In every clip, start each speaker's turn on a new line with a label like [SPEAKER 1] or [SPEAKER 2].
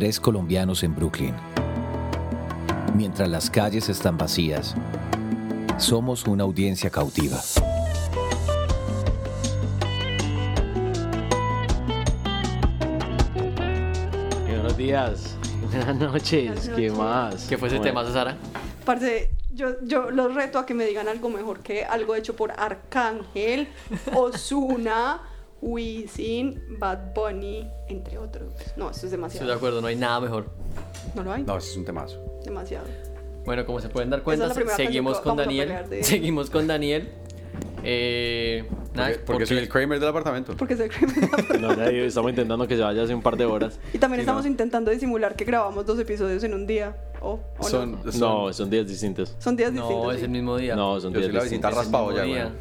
[SPEAKER 1] Tres colombianos en Brooklyn. Mientras las calles están vacías, somos una audiencia cautiva.
[SPEAKER 2] Buenos días, buenas noches, ¿qué más?
[SPEAKER 3] ¿Qué fue ese
[SPEAKER 2] Bueno,
[SPEAKER 3] tema, Sara?
[SPEAKER 4] Parce, yo, yo los reto a que me digan algo mejor que algo hecho por Arcángel, Ozuna, Wisin, Bad Bunny, entre otros. No, eso es
[SPEAKER 3] Estoy de
[SPEAKER 4] demasiado.
[SPEAKER 3] acuerdo, no hay nada mejor.
[SPEAKER 4] ¿No lo hay?
[SPEAKER 5] No, ese es un temazo.
[SPEAKER 4] Demasiado.
[SPEAKER 3] Bueno, como se pueden dar cuenta,
[SPEAKER 4] es
[SPEAKER 3] seguimos con Daniel.
[SPEAKER 4] de-
[SPEAKER 3] Seguimos con Daniel. Eh, nada,
[SPEAKER 5] Porque, porque soy el Kramer del apartamento.
[SPEAKER 4] Porque se cree
[SPEAKER 2] No, ya digo, estamos intentando que se vaya hace un par de horas.
[SPEAKER 4] Y también
[SPEAKER 3] Sí,
[SPEAKER 4] estamos
[SPEAKER 3] no.
[SPEAKER 4] intentando disimular que grabamos dos episodios en un día. ¿O o
[SPEAKER 5] Son,
[SPEAKER 4] no?
[SPEAKER 5] son-
[SPEAKER 2] No, son días distintos.
[SPEAKER 4] Son días
[SPEAKER 3] No,
[SPEAKER 4] distintos.
[SPEAKER 3] es
[SPEAKER 4] sí.
[SPEAKER 3] el mismo día.
[SPEAKER 2] No, son
[SPEAKER 5] Yo
[SPEAKER 2] días
[SPEAKER 5] soy la
[SPEAKER 2] distintos.
[SPEAKER 5] visita
[SPEAKER 3] Es el
[SPEAKER 5] raspado ya,
[SPEAKER 3] día.
[SPEAKER 5] weón.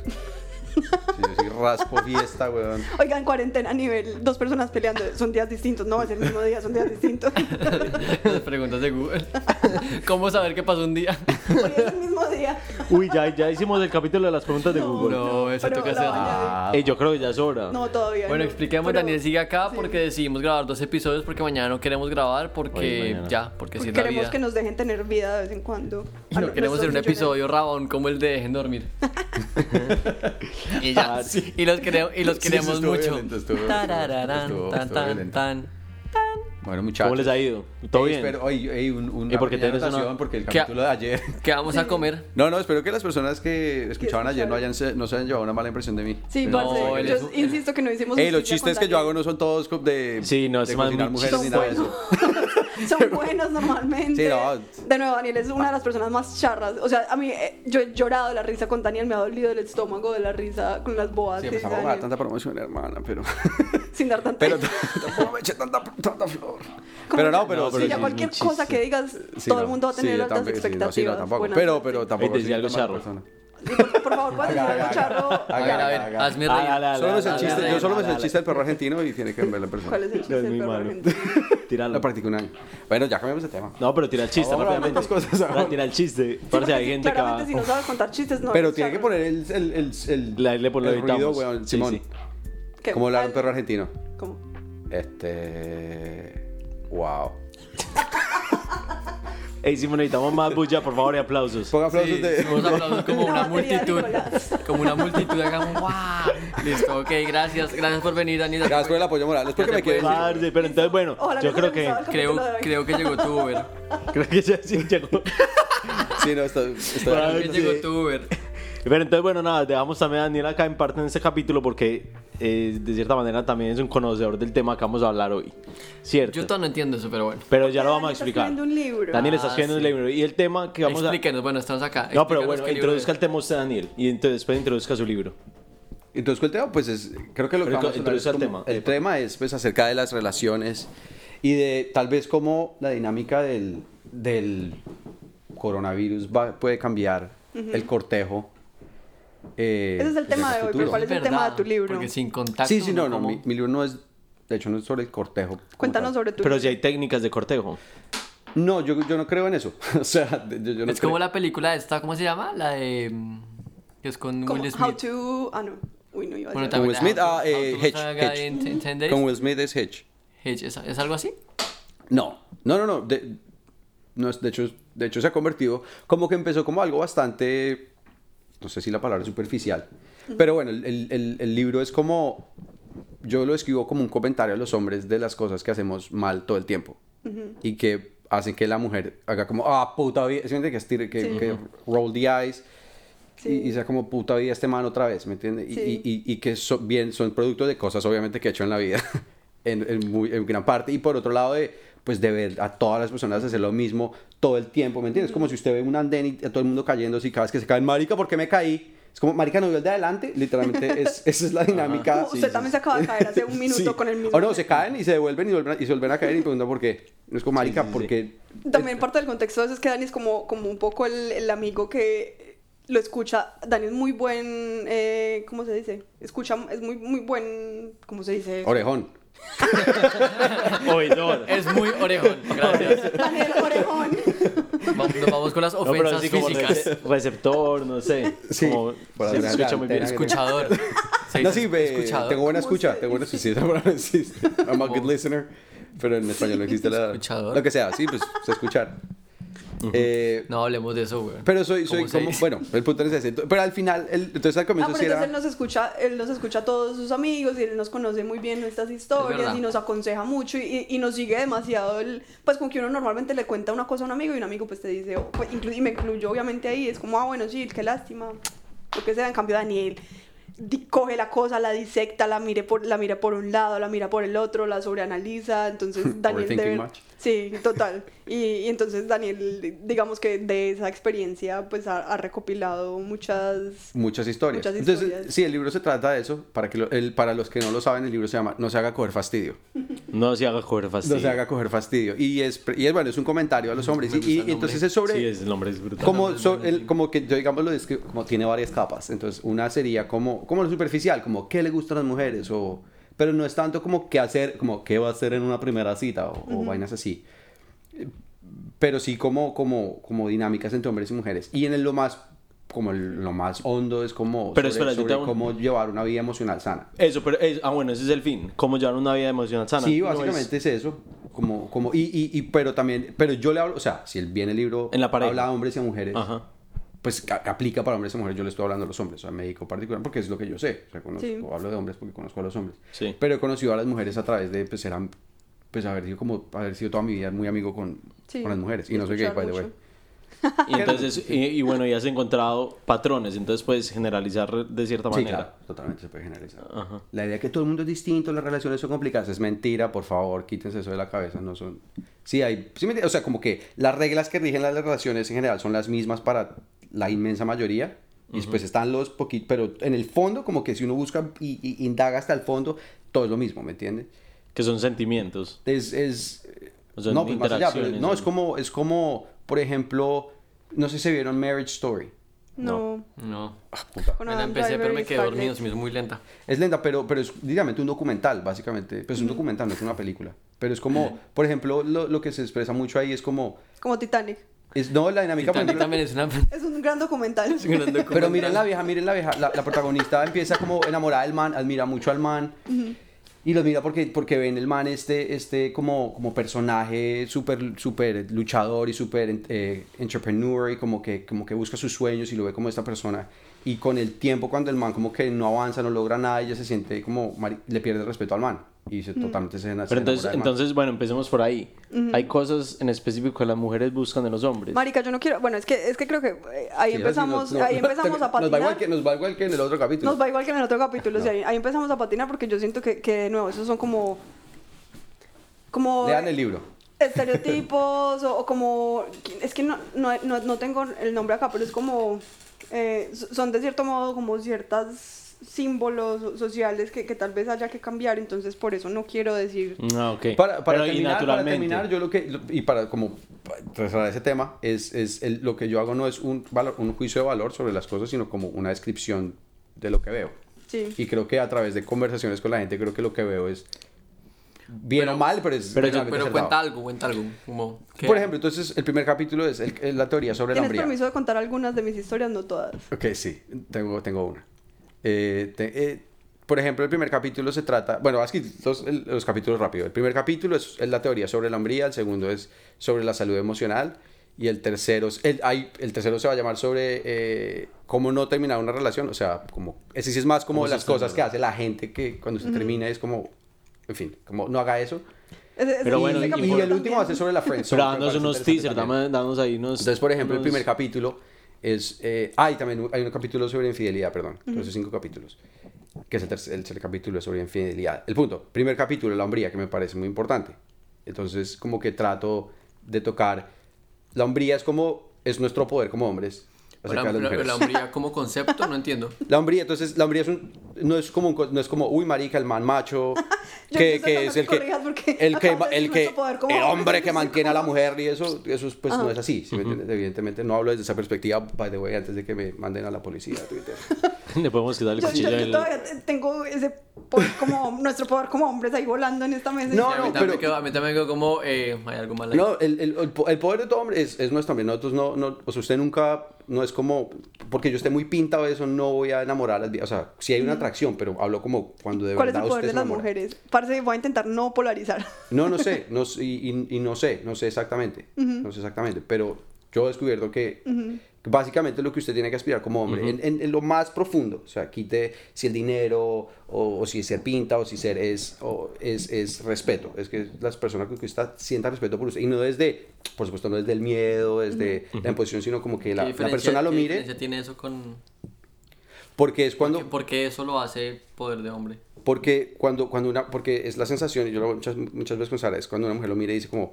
[SPEAKER 5] Sí, yo soy raspo fiesta, weón.
[SPEAKER 4] Oigan, cuarentena a nivel, dos personas peleando, son días distintos. No, es el mismo día, son días distintos.
[SPEAKER 3] Las preguntas de Google. ¿Cómo saber qué pasó un día?
[SPEAKER 4] Hoy es el mismo día.
[SPEAKER 2] Uy, ya, ya hicimos el capítulo de las preguntas de Google.
[SPEAKER 3] No, eso toca hacerlo.
[SPEAKER 4] vaina
[SPEAKER 2] Ey, yo creo que ya es hora.
[SPEAKER 4] No, todavía
[SPEAKER 3] Bueno,
[SPEAKER 4] no.
[SPEAKER 3] expliquemos,
[SPEAKER 4] Pero-
[SPEAKER 3] Daniel sigue acá
[SPEAKER 4] sí.
[SPEAKER 3] porque decidimos grabar dos episodios porque mañana no queremos grabar porque
[SPEAKER 2] Oye,
[SPEAKER 3] ya, porque si es la
[SPEAKER 4] queremos
[SPEAKER 3] vida.
[SPEAKER 4] que nos dejen tener vida de vez en cuando.
[SPEAKER 3] Y no queremos hacer un episodio rabón como el de Dejen dormir. y ya.
[SPEAKER 2] Ah, sí.
[SPEAKER 3] Y los queremos, y los
[SPEAKER 5] Sí,
[SPEAKER 3] queremos
[SPEAKER 5] estuvo
[SPEAKER 3] mucho.
[SPEAKER 5] violento, estuvo-
[SPEAKER 3] Tarararán,
[SPEAKER 5] estuvo-
[SPEAKER 3] tan,
[SPEAKER 5] estuvo
[SPEAKER 3] tan,
[SPEAKER 5] violento.
[SPEAKER 3] tan.
[SPEAKER 5] Bueno, muchachos.
[SPEAKER 2] ¿Cómo les ha ido? ¿Todo
[SPEAKER 5] Ey,
[SPEAKER 2] bien?
[SPEAKER 5] Espero, oye, ey, un, un,
[SPEAKER 2] ¿Y por qué
[SPEAKER 5] pequeña
[SPEAKER 2] tienes una-
[SPEAKER 5] anotación, Porque el
[SPEAKER 3] ¿Qué?
[SPEAKER 5] capítulo de ayer...
[SPEAKER 3] ¿Qué vamos a comer?
[SPEAKER 5] No, no, espero que las personas que escuchaban ayer no, hayan, no se hayan llevado una mala impresión de mí.
[SPEAKER 4] Sí,
[SPEAKER 3] No,
[SPEAKER 4] parce, yo
[SPEAKER 3] es
[SPEAKER 4] insisto que no hicimos
[SPEAKER 5] Ey, los chistes que yo hago no son todos de,
[SPEAKER 2] Sí, no, es
[SPEAKER 5] de
[SPEAKER 2] más
[SPEAKER 5] cocinar mujeres ni nada de eso.
[SPEAKER 4] Son buenos normalmente.
[SPEAKER 5] Sí, no.
[SPEAKER 4] De nuevo, Daniel es una de las personas más charras. O sea, a mí, eh, yo he llorado de la risa con Daniel, me ha dolido el estómago de la risa con las boas.
[SPEAKER 5] Sí,
[SPEAKER 4] que
[SPEAKER 5] pues
[SPEAKER 4] dice
[SPEAKER 5] tampoco me da
[SPEAKER 4] Daniel,
[SPEAKER 5] tanta promoción, hermana, pero...
[SPEAKER 4] Sin dar tanta.
[SPEAKER 5] Pero tampoco me eché tanta, tanta flor. Pero no, pero...
[SPEAKER 2] No,
[SPEAKER 4] Sí,
[SPEAKER 2] pero
[SPEAKER 4] ya
[SPEAKER 2] sí,
[SPEAKER 4] cualquier
[SPEAKER 2] muy
[SPEAKER 4] cosa que digas,
[SPEAKER 5] Sí,
[SPEAKER 4] todo el
[SPEAKER 5] no.
[SPEAKER 4] mundo va a tener
[SPEAKER 5] Sí, yo
[SPEAKER 4] altas
[SPEAKER 5] tampoco- sí, no,
[SPEAKER 4] expectativas.
[SPEAKER 5] sí, no, tampoco.
[SPEAKER 4] buenas
[SPEAKER 5] Pero, pero tampoco
[SPEAKER 2] Ey, decía
[SPEAKER 5] soy
[SPEAKER 2] algo
[SPEAKER 5] mala
[SPEAKER 2] charro.
[SPEAKER 5] persona.
[SPEAKER 4] Sí, por, por favor, puedes decir
[SPEAKER 5] Haga,
[SPEAKER 4] algo
[SPEAKER 5] haga,
[SPEAKER 4] charro.
[SPEAKER 5] haga.
[SPEAKER 3] A ver, a ver,
[SPEAKER 5] haga.
[SPEAKER 3] hazme reír.
[SPEAKER 5] Solo me sé el chiste, yo solo me sé el chiste del perro argentino y tiene que ver la persona.
[SPEAKER 4] ¿Cuál es el chiste
[SPEAKER 2] Es
[SPEAKER 4] del
[SPEAKER 2] muy
[SPEAKER 4] perro
[SPEAKER 2] malo.
[SPEAKER 4] argentino?
[SPEAKER 2] Tíralo.
[SPEAKER 5] Lo practico un año. Bueno, ya cambiamos de tema.
[SPEAKER 2] No, pero tira el chiste rápidamente.
[SPEAKER 5] cosas ahora.
[SPEAKER 2] Tira el chiste. Parce, hay
[SPEAKER 4] si-
[SPEAKER 2] gente que va...
[SPEAKER 4] claramente si no sabes contar chistes, no
[SPEAKER 5] Pero tiene que poner el, el, el, el,
[SPEAKER 2] La- le pon- lo
[SPEAKER 5] el ruido,
[SPEAKER 2] editamos.
[SPEAKER 5] weón.
[SPEAKER 2] Sí,
[SPEAKER 5] Simón.
[SPEAKER 2] sí.
[SPEAKER 4] ¿Qué?
[SPEAKER 5] ¿Cómo hablar un perro argentino?
[SPEAKER 4] ¿Cómo?
[SPEAKER 5] Este... Wow.
[SPEAKER 2] Ey, Simón, necesitamos más bulla, por favor, y aplausos.
[SPEAKER 5] Ponga aplausos
[SPEAKER 3] Sí,
[SPEAKER 5] de...
[SPEAKER 3] aplausos como
[SPEAKER 4] Una
[SPEAKER 3] multitud. Como una multitud. Hagamos ¡guau! Listo, ok, gracias. Gracias por venir, Daniel.
[SPEAKER 5] Gracias por el apoyo moral. Es porque
[SPEAKER 3] Ya
[SPEAKER 5] me
[SPEAKER 3] te
[SPEAKER 5] quieren...
[SPEAKER 2] Parce, pero entonces, bueno,
[SPEAKER 4] Ojalá
[SPEAKER 2] yo creo que...
[SPEAKER 3] Creo, creo que llegó tu Uber.
[SPEAKER 2] Creo que ya sí llegó.
[SPEAKER 5] Sí, no, estoy... estoy
[SPEAKER 2] Ay,
[SPEAKER 3] Creo que llegó tu Uber.
[SPEAKER 2] Pero entonces, bueno, nada, dejamos también a Daniel acá en parte en este capítulo porque eh, de cierta manera también es un conocedor del tema que vamos a hablar hoy. ¿Cierto?
[SPEAKER 3] Yo todavía no entiendo eso, pero bueno.
[SPEAKER 2] Pero ya lo
[SPEAKER 4] Daniel
[SPEAKER 2] vamos a
[SPEAKER 4] está
[SPEAKER 2] explicar.
[SPEAKER 4] escribiendo un libro.
[SPEAKER 2] Daniel está
[SPEAKER 3] Ah,
[SPEAKER 2] escribiendo un libro. Y el tema que vamos a...
[SPEAKER 3] Explíquenos, bueno, estamos acá.
[SPEAKER 2] No, pero bueno, introduzca el tema usted, Daniel. Y entonces después introduzca su libro.
[SPEAKER 5] Entonces, ¿cuál tema? Pues es, creo que lo que vamos a hablar es
[SPEAKER 2] el
[SPEAKER 5] como-
[SPEAKER 2] tema.
[SPEAKER 5] El tema es pues acerca de las relaciones y de tal vez cómo la dinámica del, del coronavirus va- puede cambiar el cortejo. Eh,
[SPEAKER 4] Ese es el tema de hoy,
[SPEAKER 5] futuro.
[SPEAKER 4] pero ¿cuál es el
[SPEAKER 3] Verdad,
[SPEAKER 4] tema de tu libro?
[SPEAKER 3] Porque sin contacto.
[SPEAKER 5] Sí, sí, no, no,
[SPEAKER 3] como-
[SPEAKER 5] mi, mi libro no es, de hecho no es sobre el cortejo. como
[SPEAKER 4] Cuéntanos sobre tu
[SPEAKER 2] Pero si hay técnicas de cortejo.
[SPEAKER 5] No, yo, yo no creo en eso. o sea, yo, yo no
[SPEAKER 3] Es como
[SPEAKER 5] creo.
[SPEAKER 3] la película esta, ¿cómo se llama? La de. que es con
[SPEAKER 4] como
[SPEAKER 3] Will
[SPEAKER 4] How
[SPEAKER 3] Smith.
[SPEAKER 4] to... Ah, no. Uy, no iba a
[SPEAKER 3] Bueno,
[SPEAKER 4] decir.
[SPEAKER 5] Con Will Smith,
[SPEAKER 3] How
[SPEAKER 5] ah, eh,
[SPEAKER 3] How Days.
[SPEAKER 5] Con Will Smith es Hitch.
[SPEAKER 3] Hitch, ¿Es, es algo así?
[SPEAKER 5] No, no, no, no. De, no es, de, hecho, de hecho, se ha convertido como que empezó como algo bastante, no sé si la palabra es superficial, pero bueno, el, el- el- libro es como, yo lo escribo como un comentario a los hombres de las cosas que hacemos mal todo el tiempo y que hacen que la mujer haga como, ah, puta vida. Que, que,
[SPEAKER 4] Sí.
[SPEAKER 5] que roll the eyes.
[SPEAKER 4] Sí.
[SPEAKER 5] Y, y sea como puta vida este man otra vez, ¿me entiendes? Y,
[SPEAKER 4] Sí.
[SPEAKER 5] y, y, y que son, bien, son producto de cosas obviamente que he hecho en la vida, en, en, muy, en gran parte. Y por otro lado, de, pues de ver a todas las personas hacer lo mismo todo el tiempo, ¿me entiendes? Como si usted ve un andén y a todo el mundo cayendo, y cada vez que se caen, marica, ¿por qué me caí? Es como, marica, no vio el de adelante, literalmente es, esa es la dinámica.
[SPEAKER 4] Usted también se acaba de caer hace un minuto con el mismo
[SPEAKER 5] O no, se caen y se devuelven y, vuelven a- y se vuelven a caer y preguntan por qué. No es como, marica,
[SPEAKER 2] sí, sí.
[SPEAKER 5] porque...
[SPEAKER 4] También parte del contexto es que Dani es como, como un poco el, el amigo que lo escucha. Dani es muy buen, eh, ¿cómo se dice? Escucha, es muy, muy buen, ¿cómo se dice?
[SPEAKER 5] Orejón.
[SPEAKER 2] Oidor.
[SPEAKER 3] Es muy orejón, gracias.
[SPEAKER 4] Daniel Orejón.
[SPEAKER 3] Vamos- Nos vamos con las
[SPEAKER 2] No, pero
[SPEAKER 3] ofensas
[SPEAKER 2] así como
[SPEAKER 3] físicas.
[SPEAKER 2] rece- receptor, no sé.
[SPEAKER 5] Sí,
[SPEAKER 2] como,
[SPEAKER 5] por
[SPEAKER 2] se
[SPEAKER 5] hacer
[SPEAKER 2] escucha
[SPEAKER 5] la
[SPEAKER 2] muy bien.
[SPEAKER 5] antena.
[SPEAKER 3] Escuchador. Se
[SPEAKER 5] No,
[SPEAKER 3] dice
[SPEAKER 5] sí, ve,
[SPEAKER 3] escuchador.
[SPEAKER 5] tengo buena
[SPEAKER 4] ¿Cómo
[SPEAKER 5] escucha, tengo buena
[SPEAKER 4] dice?
[SPEAKER 5] sí, esa palabra existe. I'm a good listener, pero en español no existe la...
[SPEAKER 3] Escuchador.
[SPEAKER 5] Lo que sea, sí, pues, sé escuchar. Eh,
[SPEAKER 3] No hablemos de eso, güey.
[SPEAKER 5] Pero soy, soy
[SPEAKER 3] ¿Cómo se
[SPEAKER 5] como, bueno, el punto es ese. Pero al final, el- entonces al
[SPEAKER 4] Ah,
[SPEAKER 5] comienzo
[SPEAKER 4] pero
[SPEAKER 5] sí
[SPEAKER 4] entonces
[SPEAKER 5] era...
[SPEAKER 4] él nos escucha, él nos escucha a todos sus amigos y él nos conoce muy bien nuestras historias y nos aconseja mucho y, y nos sigue demasiado el, pues como que uno normalmente le cuenta una cosa a un amigo y un amigo pues te dice, oh, pues, inclu- y me incluyo obviamente ahí, es como, ah bueno, sí, qué lástima, lo que sea, en cambio Daniel coge la cosa, la disecta, la mire por, la mira por un lado, la mira por el otro, la sobreanaliza, entonces Daniel debe-
[SPEAKER 5] much.
[SPEAKER 4] Sí, total. Y, y entonces Daniel, digamos que de esa experiencia, pues ha, ha recopilado muchas
[SPEAKER 5] Muchas historias.
[SPEAKER 4] Muchas
[SPEAKER 5] Entonces,
[SPEAKER 4] historias.
[SPEAKER 5] sí, el libro se trata de eso. Para, que lo- el- para los que no lo saben, el libro se llama No se haga coger fastidio.
[SPEAKER 2] No se haga coger fastidio.
[SPEAKER 5] No se haga coger fastidio. Y es, y es bueno, es un comentario a los hombres. Y,
[SPEAKER 3] el
[SPEAKER 5] entonces es sobre...
[SPEAKER 2] Sí, ese nombre es brutal.
[SPEAKER 5] como, so- el- como que yo digamos lo describo como tiene varias capas entonces una sería como como lo superficial como qué le gustan a las mujeres o pero no es tanto como qué hacer como qué va a hacer en una primera cita o, o vainas así pero sí como como como dinámicas entre hombres y mujeres y en el lo más como el- lo más hondo es como
[SPEAKER 2] Pero
[SPEAKER 5] sobre,
[SPEAKER 2] espera, yo
[SPEAKER 5] sobre
[SPEAKER 2] te hago un-
[SPEAKER 5] cómo llevar una vida emocional sana
[SPEAKER 2] Eso, pero es- ah, bueno, ese es el fin. Cómo llevar una vida emocional sana.
[SPEAKER 5] sí
[SPEAKER 2] No es-
[SPEAKER 5] básicamente es... eso como como y, y, y pero también pero yo le hablo o sea si él viene el libro
[SPEAKER 2] En la pareja.
[SPEAKER 5] habla a hombres y a mujeres
[SPEAKER 2] Ajá.
[SPEAKER 5] Pues aplica para hombres y mujeres. Yo le estoy hablando a los hombres, a médico particular, porque es lo que yo sé. O sea, conozco,
[SPEAKER 4] Sí.
[SPEAKER 5] hablo de hombres porque conozco a los hombres.
[SPEAKER 2] Sí.
[SPEAKER 5] Pero he conocido a las mujeres a través de, pues, eran, pues, haber sido como, haber sido toda mi vida muy amigo con,
[SPEAKER 4] Sí,
[SPEAKER 5] con las mujeres. Y no soy gay, by the way.
[SPEAKER 2] Y entonces, y, y bueno, y has encontrado patrones, entonces puedes generalizar de cierta
[SPEAKER 5] Sí,
[SPEAKER 2] manera.
[SPEAKER 5] claro, totalmente se puede generalizar.
[SPEAKER 2] Ajá.
[SPEAKER 5] La idea de que todo el mundo es distinto, las relaciones son complicadas, es mentira, por favor, quítense eso de la cabeza, no son... Sí, hay... sí me o sea, como que las reglas que rigen las relaciones en general son las mismas para la inmensa mayoría, y después están los poquitos, pero en el fondo, como que si uno busca y, y indaga hasta el fondo, todo es lo mismo, ¿me entiendes?
[SPEAKER 2] Que son sentimientos.
[SPEAKER 5] Es... es
[SPEAKER 2] O sea,
[SPEAKER 5] no, pues más allá, pero no, es como, es como, por ejemplo, no sé si vieron Marriage Story.
[SPEAKER 4] No.
[SPEAKER 3] No.
[SPEAKER 5] Ah, puta.
[SPEAKER 3] Me la empecé, pero me quedé dormido, se me hizo muy lenta.
[SPEAKER 5] Es lenta, pero, pero es digamos un documental, básicamente. Pues es un documental, no es una película. Pero es como, por ejemplo, lo, lo que se expresa mucho ahí es como...
[SPEAKER 4] Como Titanic.
[SPEAKER 5] Es, no, la dinámica...
[SPEAKER 3] Titanic
[SPEAKER 5] ejemplo,
[SPEAKER 3] también es una...
[SPEAKER 4] Es un gran documental.
[SPEAKER 3] es un gran documental.
[SPEAKER 5] pero miren la vieja, miren la vieja. La, la protagonista empieza como enamorada del man, admira mucho al man. Y lo admira porque, porque ven el man este, este como, como personaje súper súper luchador y súper eh, entrepreneur y como que, como que busca sus sueños y lo ve como esta persona. Y con el tiempo, cuando el man como que no avanza, no logra nada, ella se siente como... le pierde el respeto al man. Y se, totalmente se,
[SPEAKER 2] Pero entonces, bueno, empecemos por ahí. Hay cosas en específico que las mujeres buscan en los hombres.
[SPEAKER 4] Marica, yo no quiero. Bueno, es que, es que creo que eh, ahí
[SPEAKER 5] Sí,
[SPEAKER 4] empezamos,
[SPEAKER 5] así no- no-
[SPEAKER 4] ahí empezamos a
[SPEAKER 5] Nos va,
[SPEAKER 4] patinar.
[SPEAKER 5] igual que, nos va igual que en el otro capítulo.
[SPEAKER 4] Nos va igual que en el otro capítulo. o sea, ahí, ahí empezamos a patinar porque yo siento que, que de nuevo, esos son como. Como.
[SPEAKER 5] Lean el libro.
[SPEAKER 4] estereotipos o, o como es que no, no, no, no tengo el nombre acá pero es como eh, so- son de cierto modo como ciertas símbolos so- sociales que, que tal vez haya que cambiar entonces por eso no quiero decir
[SPEAKER 2] Ah, ok.
[SPEAKER 5] Para, para,
[SPEAKER 2] Pero,
[SPEAKER 5] terminar, para terminar, yo lo que, lo- y para como cerrar ese tema, es, es el- lo que yo hago no es un, valor, un juicio de valor sobre las cosas, sino como una descripción de lo que veo.
[SPEAKER 4] sí
[SPEAKER 5] Y creo que a través de conversaciones con la gente, creo que lo que veo es bien
[SPEAKER 3] Pero-
[SPEAKER 5] o mal, pero es
[SPEAKER 2] pero-
[SPEAKER 5] realmente
[SPEAKER 3] Pero cuenta algo, cuenta algo. Como.
[SPEAKER 5] Por ejemplo, entonces el primer capítulo es, el- es la teoría sobre la
[SPEAKER 4] tienes
[SPEAKER 5] hombría.
[SPEAKER 4] permiso de contar algunas de mis historias no todas
[SPEAKER 5] Ok, sí, tengo, tengo una. Eh, te- eh, por ejemplo, el primer capítulo se trata, bueno, aquí los, el- los capítulos rápido. El primer capítulo es, es la teoría sobre la hombría, el segundo es sobre la salud emocional y el tercero, el, hay, el tercero se va a llamar sobre eh, cómo no terminar una relación, o sea, como, ese sí es más como
[SPEAKER 2] ¿Cómo se
[SPEAKER 5] las cosas que hace la gente que cuando se termina es como, en fin, como no haga eso.
[SPEAKER 2] Pero
[SPEAKER 4] ese
[SPEAKER 2] bueno, y-
[SPEAKER 5] Y el último va a ser sobre la friendzone.
[SPEAKER 2] Pero
[SPEAKER 5] parece
[SPEAKER 2] unos teasers, danos ahí unos.
[SPEAKER 5] Entonces, por ejemplo, el
[SPEAKER 2] unos-
[SPEAKER 5] primer capítulo es... Eh, ah, y también hay un capítulo sobre infidelidad, perdón. Entonces, cinco capítulos. Que es el tercer, el tercer capítulo sobre infidelidad. El punto. Primer capítulo, la hombría, que me parece muy importante. Entonces, como que trato de tocar... La hombría es como... Es nuestro poder como hombres.
[SPEAKER 3] La,
[SPEAKER 5] mujeres.
[SPEAKER 3] la hombría como concepto, no entiendo.
[SPEAKER 5] La hombría, entonces, la hombría es un, no es como un no es como, uy, marica, el man macho, que, que es
[SPEAKER 4] me
[SPEAKER 5] el que, el que, el que, el hombre que mantiene a la mujer y eso, eso es, pues no es así, ¿sí me entiendes? Evidentemente no hablo desde esa perspectiva, by the way, antes de que me manden a la policía a Twitter.
[SPEAKER 2] Le podemos quitar el
[SPEAKER 4] Yo,
[SPEAKER 2] cuchillo
[SPEAKER 4] yo- yo todavía te- tengo ese poder como nuestro poder como hombres ahí volando en esta mesa.
[SPEAKER 5] No, no,
[SPEAKER 3] también
[SPEAKER 5] pero-
[SPEAKER 3] quedó, a mí también quedó como, eh, hay algo mal ahí.
[SPEAKER 5] No, el, el, el poder de todo hombre es, es nuestro también. Nosotros no, no, o sea, usted nunca, no es como, porque yo esté muy pintado de eso, no voy a enamorar a las viejas. O sea, sí hay una atracción, pero hablo como cuando de
[SPEAKER 4] ¿Cuál es
[SPEAKER 5] verdad
[SPEAKER 4] el poder
[SPEAKER 5] usted
[SPEAKER 4] de las
[SPEAKER 5] enamora.
[SPEAKER 4] mujeres? Parce, voy a intentar no polarizar.
[SPEAKER 5] No, no sé, no, sé, y, y- y no sé, no sé exactamente, no sé exactamente, pero yo he descubierto que, que básicamente lo que usted tiene que aspirar como hombre, en, en- en lo más profundo, o sea, quite si el dinero, o, o si ser pinta, o si ser es, o es, es respeto, es que las personas que usted sientan respeto por usted, y no desde, por supuesto, no desde el miedo, desde la imposición, sino como que
[SPEAKER 3] ¿Qué
[SPEAKER 5] la, la persona lo
[SPEAKER 3] qué
[SPEAKER 5] mire,
[SPEAKER 3] diferencia tiene eso con...?
[SPEAKER 5] porque es cuando...
[SPEAKER 3] Cuando... ¿Por qué eso lo hace poder de hombre?
[SPEAKER 5] Porque cuando, cuando una, porque es la sensación, y yo lo muchas, muchas veces con Sara, es cuando una mujer lo mira y dice como,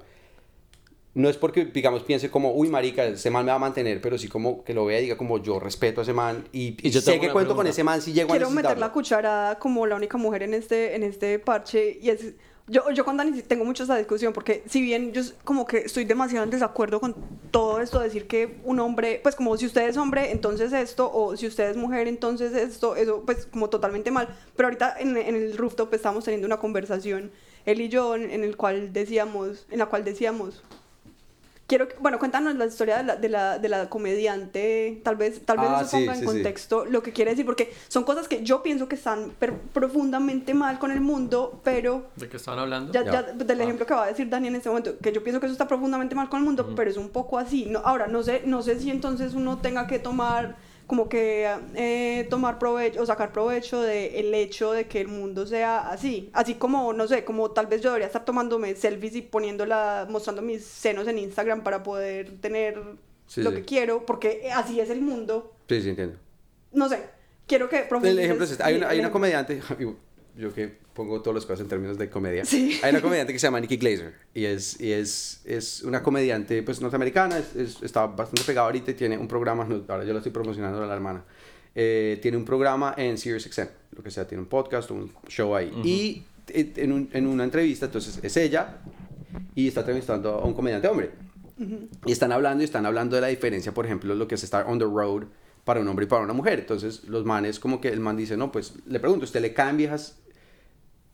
[SPEAKER 5] no es porque, digamos, piense como, uy, marica, ese man me va a mantener, pero sí como que lo vea y diga como, yo respeto a ese man y,
[SPEAKER 2] Y yo
[SPEAKER 5] sé que cuento con
[SPEAKER 2] pregunta.
[SPEAKER 5] ese man si llego
[SPEAKER 4] Quiero
[SPEAKER 5] a
[SPEAKER 4] meter la cucharada como la única mujer en este, en este parche y es... Yo, yo con Dani tengo mucho esa discusión porque si bien yo como que estoy demasiado en desacuerdo con todo esto, decir que un hombre, pues como si usted es hombre, entonces esto, o si usted es mujer, entonces esto, eso pues como totalmente mal. Pero ahorita en, en el rooftop estábamos teniendo una conversación, él y yo, en, en el cual decíamos, en la cual decíamos, Quiero, que- bueno, cuéntanos la historia de la, de la, de la comediante, tal vez, tal vez
[SPEAKER 5] Ah,
[SPEAKER 4] eso
[SPEAKER 5] sí,
[SPEAKER 4] ponga en
[SPEAKER 5] sí, sí.
[SPEAKER 4] contexto lo que quiere decir, porque son cosas que yo pienso que están per- profundamente mal con el mundo, pero
[SPEAKER 3] ¿De qué estaban hablando?
[SPEAKER 4] ya,
[SPEAKER 5] Ya.
[SPEAKER 4] ya del ejemplo que va a decir Dani en este momento, que yo pienso que eso está profundamente mal con el mundo, pero es un poco así. No, ahora, no sé, no sé si entonces uno tenga que tomar, como que eh, tomar provecho o sacar provecho del hecho de que el mundo sea así. Así como, no sé, como tal vez yo debería estar tomándome selfies y poniéndola, mostrando mis senos en Instagram para poder tener
[SPEAKER 5] Sí,
[SPEAKER 4] lo
[SPEAKER 5] sí.
[SPEAKER 4] que quiero, porque así es el mundo.
[SPEAKER 5] Sí, sí, entiendo.
[SPEAKER 4] No sé, quiero que
[SPEAKER 5] El ejemplo es este. Hay una, hay una comediante, yo que pongo todas las cosas en términos de comedia.
[SPEAKER 4] Sí.
[SPEAKER 5] Hay una comediante que se llama Nikki Glazer y es, y es, es una comediante pues norteamericana, es, es- está bastante pegada ahorita y tiene un programa, ahora yo la estoy promocionando a la hermana, Eh, tiene un programa en SiriusXM, lo que sea, tiene un podcast, un show ahí. Y eh, en, un- en una entrevista, entonces es ella y está entrevistando a un comediante hombre. Y están hablando y están hablando de la diferencia, por ejemplo, lo que es estar on the road para un hombre y para una mujer. Entonces, los manes, como que el man dice, no, pues le pregunto, ¿usted le caen viejas?